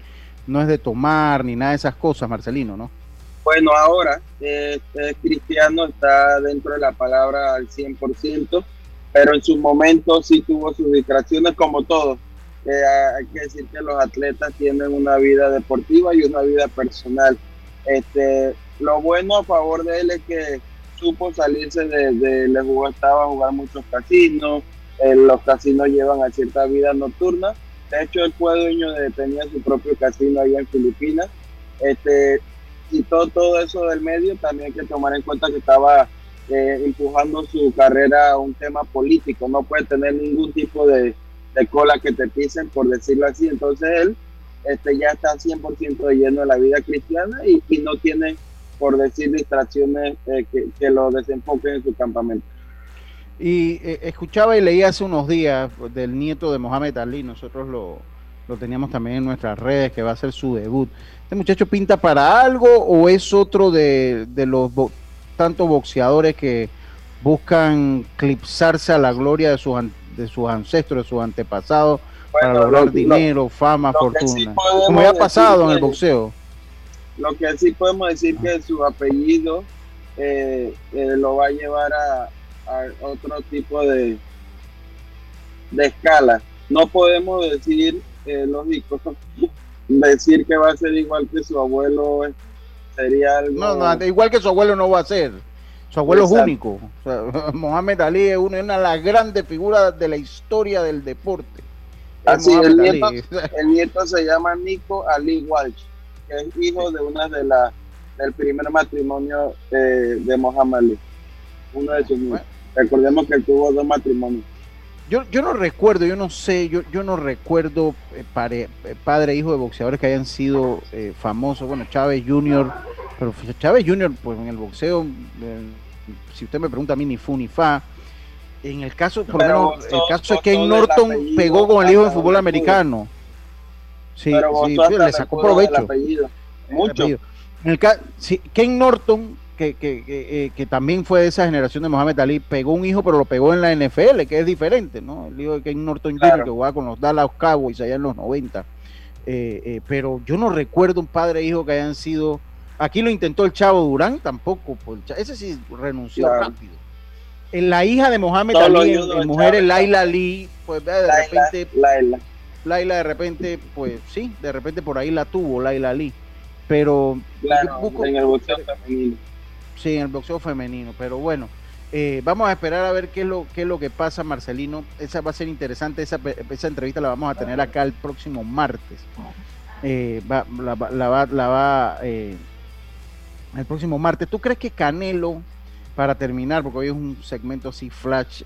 [SPEAKER 5] no es de tomar ni nada de esas cosas, Marcelino, ¿no?
[SPEAKER 15] Bueno, ahora este, Cristiano está dentro de la palabra al 100%, pero en su momento sí tuvo sus distracciones como todos. hay que decir que los atletas tienen una vida deportiva y una vida personal. Este, lo bueno a favor de él es que supo salirse de, de le jugó, estaba a jugar muchos casinos, eh, los casinos llevan a cierta vida nocturna. De hecho, él fue dueño de, tenía su propio casino allá en Filipinas. Este, y todo, todo eso del medio, también hay que tomar en cuenta que estaba eh, empujando su carrera a un tema político. No puede tener ningún tipo de, de cola que te pisen, por decirlo así. Entonces él este, ya está 100% de lleno de la vida cristiana y, y no tiene por decir distracciones eh, que, lo desenfoquen en su campamento.
[SPEAKER 5] Y eh, escuchaba y leía hace unos días del nieto de Mohamed Ali, nosotros lo, teníamos también en nuestras redes, que va a ser su debut. ¿Este muchacho pinta para algo o es otro de, los tantos boxeadores que buscan clipsarse a la gloria de sus, de sus ancestros, de sus antepasados, para lograr dinero, fama, fortuna? como ya ha pasado en el boxeo.
[SPEAKER 15] Lo que sí podemos decir que su apellido eh, eh, lo va a llevar a, otro tipo de, de escala. No podemos decir, eh, lógico, (laughs) decir que va a ser igual que su abuelo sería algo...
[SPEAKER 5] No, no, igual que su abuelo no va a ser. Su abuelo es único. (laughs) Mohamed Ali es una, de las grandes figuras de la historia del deporte.
[SPEAKER 15] Así, el nieto, (laughs) el nieto se llama Nico Ali Walsh es hijo de una de las del primer matrimonio de Mohamed Ali, uno de sus niños. Recordemos que tuvo dos matrimonios.
[SPEAKER 5] Yo, yo no recuerdo, yo no sé, yo, yo no recuerdo eh, eh, padre e hijo de boxeadores que hayan sido eh, famosos. Bueno, Chávez Jr., pero Chávez Jr., pues en el boxeo, si usted me pregunta a mí, ni fu ni fa. En el caso, por ejemplo, el caso es que Norton pegó con el hijo de fútbol americano. Sí, sí, le sacó provecho.
[SPEAKER 15] Mucho.
[SPEAKER 5] En el Ken Norton, que, que, eh, que, también fue de esa generación de Mohamed Ali, pegó un hijo, pero lo pegó en la NFL, que es diferente, ¿no? El hijo de Ken Norton Jr., que jugaba con los Dallas Cowboys allá en los 90. Eh, eh, pero yo no recuerdo un padre e hijo que hayan sido. Aquí lo intentó el Chavo Durán, tampoco. Pues, ese sí renunció rápido. En la hija de Mohamed Ali, en, mujer Laila Ali, pues de repente. Laila de repente, pues sí, de repente por ahí la tuvo Laila Lee. Pero
[SPEAKER 15] en el boxeo femenino.
[SPEAKER 5] Sí, en el boxeo femenino, pero bueno. Eh, vamos a esperar a ver qué es lo qué es lo que pasa, Marcelino. Esa va a ser interesante. Esa, esa entrevista la vamos a tener acá el próximo martes. Eh, la, va, eh, el próximo martes. ¿Tú crees que Canelo, para terminar, porque hoy es un segmento así flash,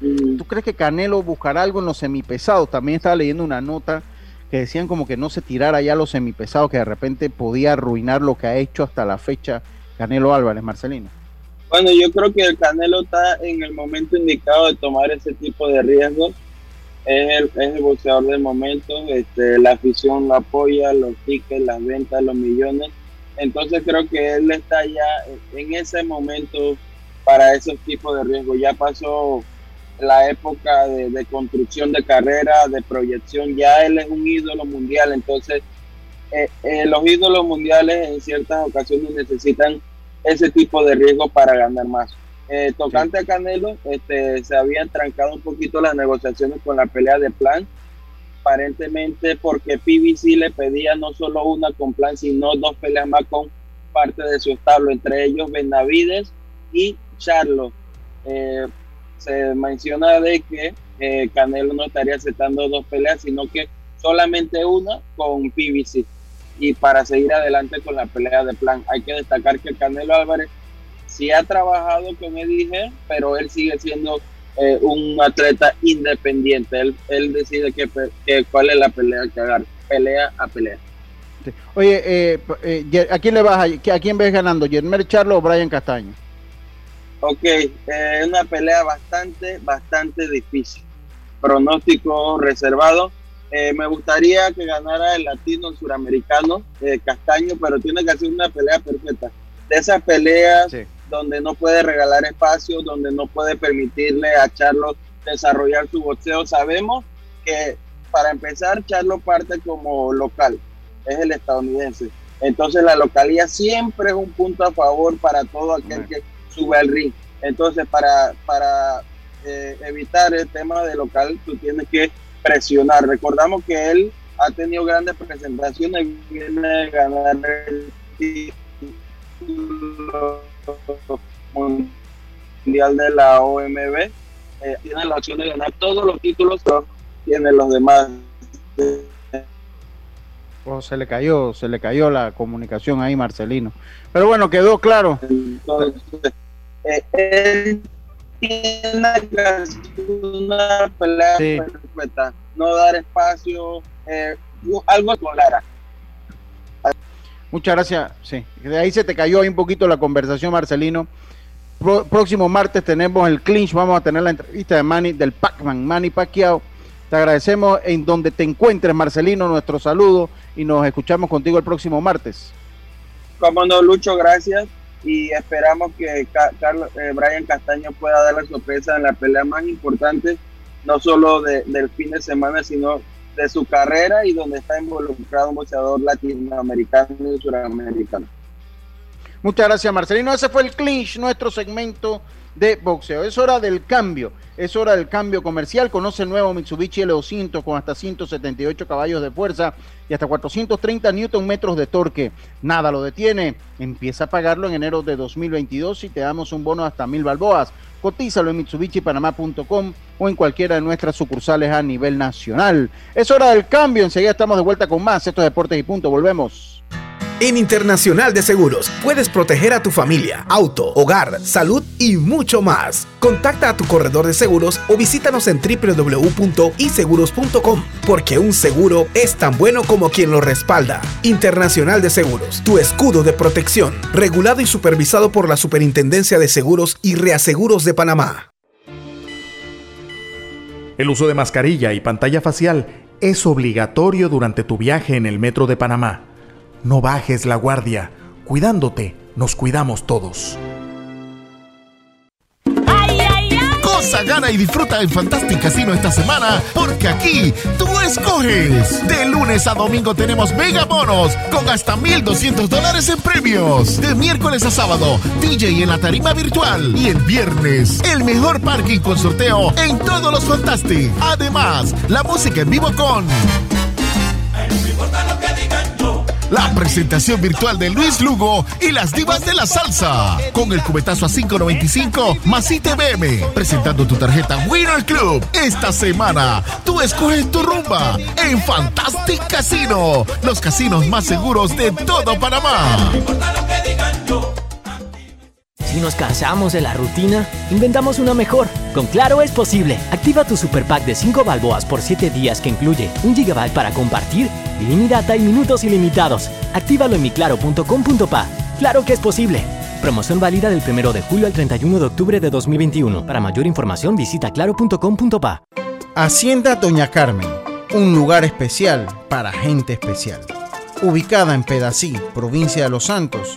[SPEAKER 5] ¿Tú crees que Canelo buscará algo en los semipesados? También estaba leyendo una nota que decían como que no se tirara ya los semipesados, que de repente podía arruinar lo que ha hecho hasta la fecha Canelo Álvarez, Marcelino.
[SPEAKER 15] Bueno, yo creo que el Canelo está en el momento indicado de tomar ese tipo de riesgos. Es el, es el boxeador del momento, este, la afición lo apoya, los tickets, las ventas, los millones. Entonces creo que él está ya en ese momento para esos tipos de riesgos. Ya pasó la época de, construcción de carrera, de proyección, ya él es un ídolo mundial, entonces eh, eh, los ídolos mundiales en ciertas ocasiones necesitan ese tipo de riesgo para ganar más. Eh, tocante a Canelo, este, se habían trancado un poquito las negociaciones con la pelea de plan, aparentemente porque PBC le pedía no solo una con plan, sino dos peleas más con parte de su establo, entre ellos Benavides y Charlo. Eh, se menciona de que eh, Canelo no estaría aceptando dos peleas, sino que solamente una con PBC. Y para seguir adelante con la pelea de plan, hay que destacar que Canelo Álvarez sí ha trabajado con Eddie pero él sigue siendo eh, un atleta independiente. Él, él decide que, cuál es la pelea que haga, pelea a pelea.
[SPEAKER 5] Oye, eh, eh, ¿a quién le vas a, a quién ves ganando? ¿Yermer Charlo o Brian Castaño?
[SPEAKER 15] Ok, es una pelea bastante, bastante difícil. Pronóstico reservado. Me gustaría que ganara el latino suramericano Castaño, pero tiene que hacer una pelea perfecta. De esas peleas donde no puede regalar espacio, donde no puede permitirle a Charlo desarrollar su boxeo. Sabemos que para empezar, Charlo parte como local, es el estadounidense. Entonces la localía siempre es un punto a favor para todo aquel que sube al ring. Entonces para, para eh, evitar el tema de local, tú tienes que presionar. Recordamos que él ha tenido grandes presentaciones, viene a ganar el título mundial de la OMB. Eh, tiene la opción de ganar todos los títulos, pero tiene los demás.
[SPEAKER 5] Oh, se le cayó, se le cayó la comunicación ahí, Marcelino. Pero bueno, quedó claro.
[SPEAKER 15] Entonces, eh, él una pelea perfecta, no dar espacio, eh, algo clara.
[SPEAKER 5] Muchas gracias. Sí, de ahí se te cayó ahí un poquito la conversación, Marcelino. próximo martes tenemos el clinch, vamos a tener la entrevista de Manny del Pac-Man, Manny Pacquiao. Te agradecemos en donde te encuentres, Marcelino, nuestro saludo y nos escuchamos contigo el próximo martes.
[SPEAKER 15] Como no, Lucho, gracias y esperamos que Carlos, eh, Brian Castaño pueda dar la sorpresa en la pelea más importante, no solo del fin de semana, sino de su carrera y donde está involucrado un boxeador latinoamericano y suramericano.
[SPEAKER 5] Muchas gracias, Marcelino. Ese fue el clinch, nuestro segmento de boxeo. Es hora del cambio, es hora del cambio comercial. Conoce el nuevo Mitsubishi L200 con hasta 178 caballos de fuerza y hasta 430 newton metros de torque. Nada lo detiene. Empieza a pagarlo en enero de 2022 y te damos un bono hasta mil balboas. Cotízalo en mitsubishipanamá.com o en cualquiera de nuestras sucursales a nivel nacional. Es hora del cambio. Enseguida estamos de vuelta con más. Estos deportes y punto. Volvemos.
[SPEAKER 17] En Internacional de Seguros puedes proteger a tu familia, auto, hogar, salud y mucho más. Contacta a tu corredor de seguros o visítanos en www.iseguros.com porque un seguro es tan bueno como quien lo respalda. Internacional de Seguros, tu escudo de protección, regulado y supervisado por la Superintendencia de Seguros y Reaseguros de Panamá.
[SPEAKER 14] El uso de mascarilla y pantalla facial es obligatorio durante tu viaje en el metro de Panamá. No bajes la guardia. Cuidándote, nos cuidamos todos.
[SPEAKER 13] Cosa, gana y disfruta en Fantastic Casino esta semana, porque aquí tú escoges. De lunes a domingo tenemos mega bonos con hasta 1,200 dólares en premios. De miércoles a sábado, DJ en la tarima virtual. Y el viernes, el mejor parking con sorteo en todos los Fantastic. Además, la música en vivo con la presentación virtual de Luis Lugo y las divas de la salsa. Con el cubetazo a 5.95 más ITBM. Presentando tu tarjeta Winner Club. Esta semana, tú escoges tu rumba en Fantastic Casino. Los casinos más seguros de todo Panamá.
[SPEAKER 18] Si nos cansamos de la rutina, inventamos una mejor. Con Claro es posible. Activa tu super pack de 5 balboas por 7 días que incluye un gigabyte para compartir, ilimitada y minutos ilimitados. Actívalo en miclaro.com.pa. Claro que es posible. Promoción válida del 1 de julio al 31 de octubre de 2021. Para mayor información visita claro.com.pa.
[SPEAKER 5] Hacienda Doña Carmen, un lugar especial para gente especial. Ubicada en Pedací, provincia de Los Santos,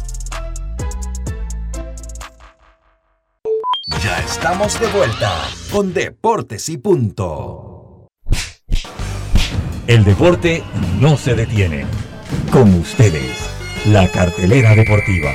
[SPEAKER 1] Ya estamos de vuelta con Deportes y Punto.
[SPEAKER 3] El deporte no se detiene. Con ustedes, la cartelera deportiva.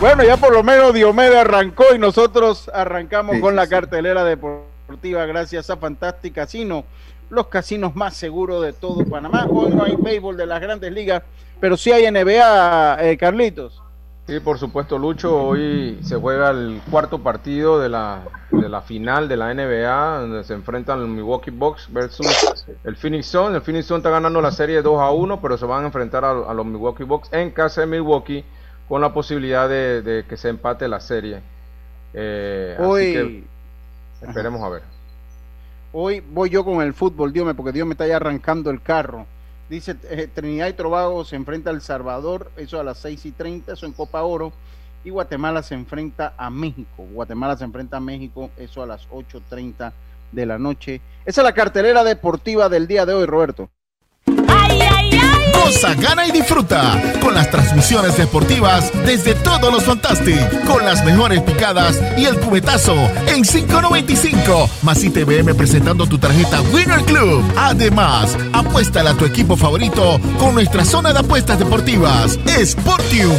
[SPEAKER 5] Bueno, ya por lo menos Diomedes arrancó y nosotros arrancamos
[SPEAKER 10] Sí,
[SPEAKER 5] con
[SPEAKER 10] sí,
[SPEAKER 5] la cartelera deportiva gracias a Fantastic Casino, los casinos más seguros de todo Panamá. Hoy no hay béisbol de las grandes ligas, pero sí hay NBA, eh, Carlitos.
[SPEAKER 6] Sí, por supuesto, Lucho. Hoy se juega el cuarto partido de la, de la final de la NBA, donde se enfrentan el Milwaukee Bucks versus el Phoenix Sun. El Phoenix Sun está ganando la serie 2 a 1, pero se van a enfrentar a, a los Milwaukee Bucks en casa de Milwaukee con la posibilidad de, de que se empate la serie. Eh, así
[SPEAKER 5] Hoy,
[SPEAKER 6] que esperemos a ver.
[SPEAKER 5] hoy voy yo con el fútbol, Dios me, porque Dios me está ya arrancando el carro. Dice eh, Trinidad y Tobago se enfrenta al Salvador, eso a las 6 y 30, eso en Copa Oro. Y Guatemala se enfrenta a México. Guatemala se enfrenta a México, eso a las 8.30 de la noche. Esa es la cartelera deportiva del día de hoy, Roberto.
[SPEAKER 13] Gana y disfruta con las transmisiones deportivas desde todos los Fantastic, con las mejores picadas y el cubetazo en 5.95, más ITVM presentando tu tarjeta Winner Club. Además, apuéstale a tu equipo favorito con nuestra zona de apuestas deportivas, Sportium.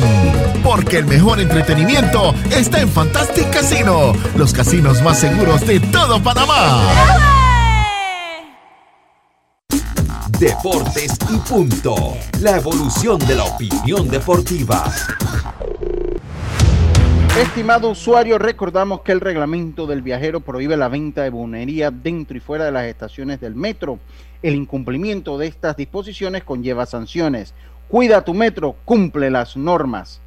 [SPEAKER 13] Porque el mejor entretenimiento está en Fantastic Casino, los casinos más seguros de todo Panamá.
[SPEAKER 1] Deportes y Punto. La evolución de la opinión deportiva.
[SPEAKER 5] Estimado usuario, recordamos que el reglamento del viajero prohíbe la venta de bunería dentro y fuera de las estaciones del metro. El incumplimiento de estas disposiciones conlleva sanciones. Cuida tu metro, cumple las normas.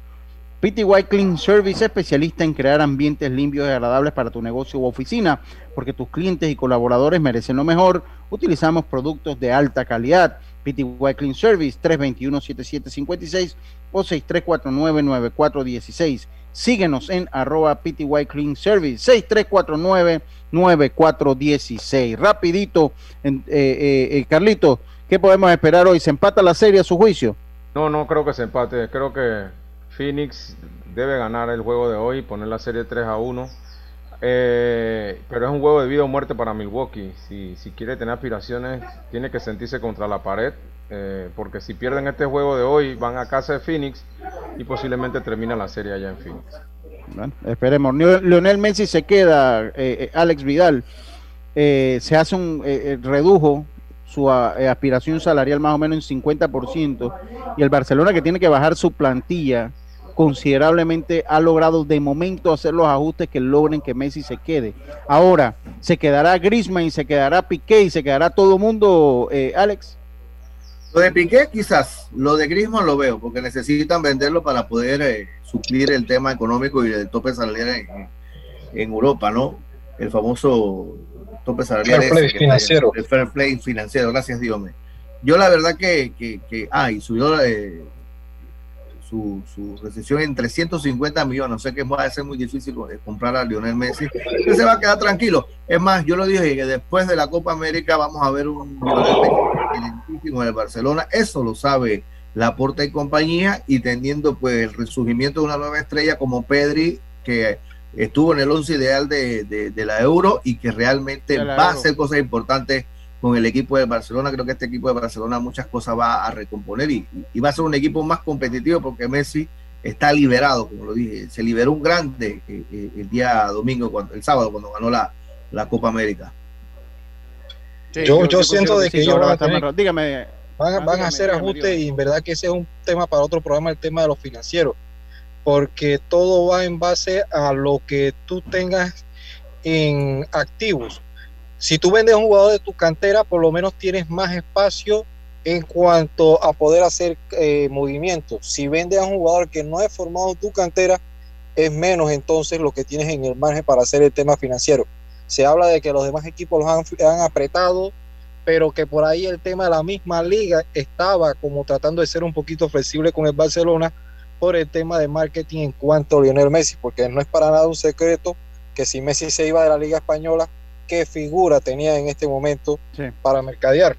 [SPEAKER 5] PTY Clean Service, especialista en crear ambientes limpios y agradables para tu negocio u oficina, porque tus clientes y colaboradores merecen lo mejor. Utilizamos productos de alta calidad. PTY Clean Service 321-7756 o 6349-9416. Síguenos en arroba PTY Clean Service 6349-9416. Rapidito, eh, eh, eh, Carlito, ¿qué podemos esperar hoy? ¿Se empata la serie a su juicio?
[SPEAKER 6] No, no creo que se empate. Creo que Phoenix debe ganar el juego de hoy, poner la serie 3 a 1. Eh, pero es un juego de vida o muerte para Milwaukee. Si, si quiere tener aspiraciones, tiene que sentirse contra la pared. eh, porque si pierden este juego de hoy, van a casa de Phoenix y posiblemente termina la serie allá en Phoenix.
[SPEAKER 5] Bueno, esperemos. Leonel Messi se queda, eh, eh, Alex Vidal eh, se hace un eh, redujo su aspiración salarial más o menos en 50% y el Barcelona que tiene que bajar su plantilla considerablemente ha logrado de momento hacer los ajustes que logren que Messi se quede. Ahora, se quedará Griezmann y se quedará Piqué y se quedará todo mundo, eh, Alex.
[SPEAKER 10] Lo de Piqué quizás, lo de Griezmann lo veo, porque necesitan venderlo para poder eh, suplir el tema económico y el tope salarial en, en Europa, ¿no? El famoso tope salarial.
[SPEAKER 8] Fair play
[SPEAKER 10] ese que
[SPEAKER 8] financiero.
[SPEAKER 10] El fair play financiero, gracias Dios mío. Yo la verdad que, que, que ah, y subió eh, su, su recesión en 350 millones, o sea que va a ser muy difícil eh, comprar a Lionel Messi, que se va a quedar tranquilo. Es más, yo lo dije que después de la Copa América vamos a ver un en el Barcelona, eso lo sabe Laporta y compañía, y teniendo pues el resurgimiento de una nueva estrella como Pedri, que estuvo en el once ideal de, de- de la Euro y que realmente va a
[SPEAKER 5] Euro.
[SPEAKER 10] hacer cosas importantes con el equipo de Barcelona. Creo que este equipo de Barcelona muchas cosas va a recomponer y, y va a ser un equipo más competitivo porque Messi está liberado, como lo dije, se liberó un grande eh, eh, el día domingo, cuando, el sábado, cuando ganó la, la Copa América.
[SPEAKER 8] yo, yo siento de que ellos van a, tener-
[SPEAKER 5] dígame,
[SPEAKER 8] van, a-
[SPEAKER 5] Ah,
[SPEAKER 8] hacer ajustes y en verdad que ese es un tema para otro programa, el tema de los financieros, porque todo va en base a lo que tú tengas en activos. Si tú vendes un jugador de tu cantera, por lo menos tienes más espacio en cuanto a poder hacer eh, movimientos. Si vendes a un jugador que no es formado tu cantera, es menos entonces lo que tienes en el margen para hacer el tema financiero. Se habla de que los demás equipos los han, han apretado, pero que por ahí el tema de la misma liga estaba como tratando de ser un poquito flexible con el Barcelona por el tema de marketing en cuanto a Lionel Messi, porque no es para nada un secreto que si Messi se iba de la liga española, qué figura tenía en este momento para mercadear.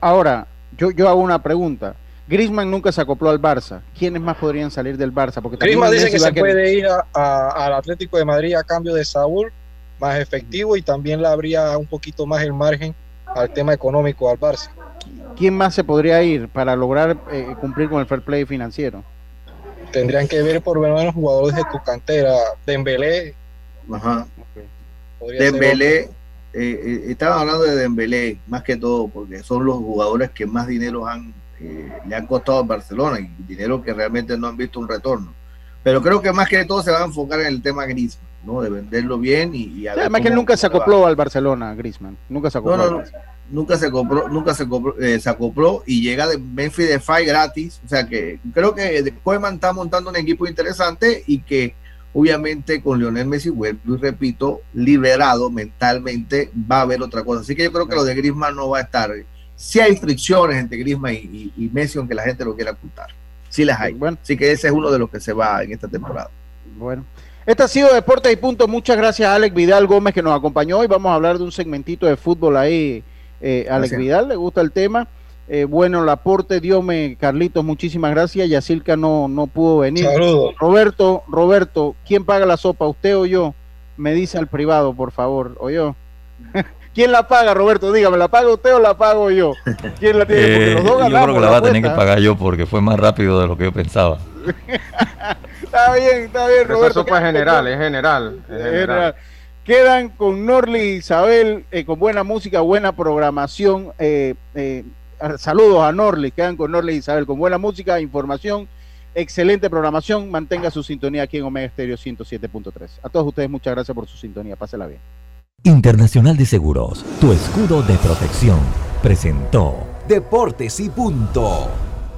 [SPEAKER 5] ahora, yo, yo hago una pregunta. Griezmann nunca se acopló al Barça. ¿Quiénes más podrían salir del Barça? Porque
[SPEAKER 8] Griezmann dice que se puede ir al Atlético de Madrid a cambio de Saúl, más efectivo, y también le habría un poquito más el margen al tema económico al Barça.
[SPEAKER 5] ¿Quién más se podría ir para lograr eh, cumplir con el fair play financiero?
[SPEAKER 8] Tendrían que ver por lo menos jugadores de tu cantera. Dembélé.
[SPEAKER 10] Ajá. Dembélé, eh, eh, estaban hablando de Dembélé más que todo porque son los jugadores que más dinero han le han costado a Barcelona y dinero que realmente no han visto un retorno. Pero creo que más que todo se va a enfocar en el tema Griezmann, ¿no? De venderlo bien y,
[SPEAKER 5] Además que nunca se acopló al Barcelona, Griezmann. Nunca se acopló.
[SPEAKER 10] nunca se compró, nunca se, eh, se acopló y llega de Memphis de Fai gratis. O sea que creo que Koeman está montando un equipo interesante y que obviamente con Lionel Messi, vuelvo y repito, liberado mentalmente, va a haber otra cosa. Así que yo creo que lo de Griezmann no va a estar si hay fricciones entre Griezmann y, Messi, aunque la gente lo quiera ocultar. Sí las hay. Bueno. Así que ese es uno de los que se va en esta temporada.
[SPEAKER 5] Bueno. Este ha sido Deportes y Punto. Muchas gracias a Alex Vidal Gómez que nos acompañó. Hoy vamos a hablar de un segmentito de fútbol ahí. Eh, Alex Vidal, le gusta el tema. Eh, bueno, el aporte, Diome, Carlitos, muchísimas gracias. Yacilca no, no pudo venir.
[SPEAKER 8] Saludos.
[SPEAKER 5] Roberto, Roberto, ¿quién paga la sopa? ¿Usted o yo? Me dice al privado, por favor. ¿O yo? (laughs) ¿Quién la paga, Roberto? Dígame, ¿la paga usted o la pago yo? ¿Quién la tiene?
[SPEAKER 9] Porque los dos ganamos, yo creo que la, va a tener que pagar yo porque fue más rápido de lo que yo pensaba. (laughs)
[SPEAKER 5] está bien, está bien, Roberto.
[SPEAKER 6] Fue general, es general, es general.
[SPEAKER 5] Quedan con Norli Isabel, eh, con buena música, buena programación. Eh, eh, saludos a Norli, quedan con Norli Isabel, con buena música, información, excelente programación. Mantenga su sintonía aquí en Omega Estéreo 107.3. A todos ustedes, muchas gracias por su sintonía. Pásela bien.
[SPEAKER 3] Internacional de Seguros, tu escudo de protección, presentó
[SPEAKER 1] Deportes y Punto.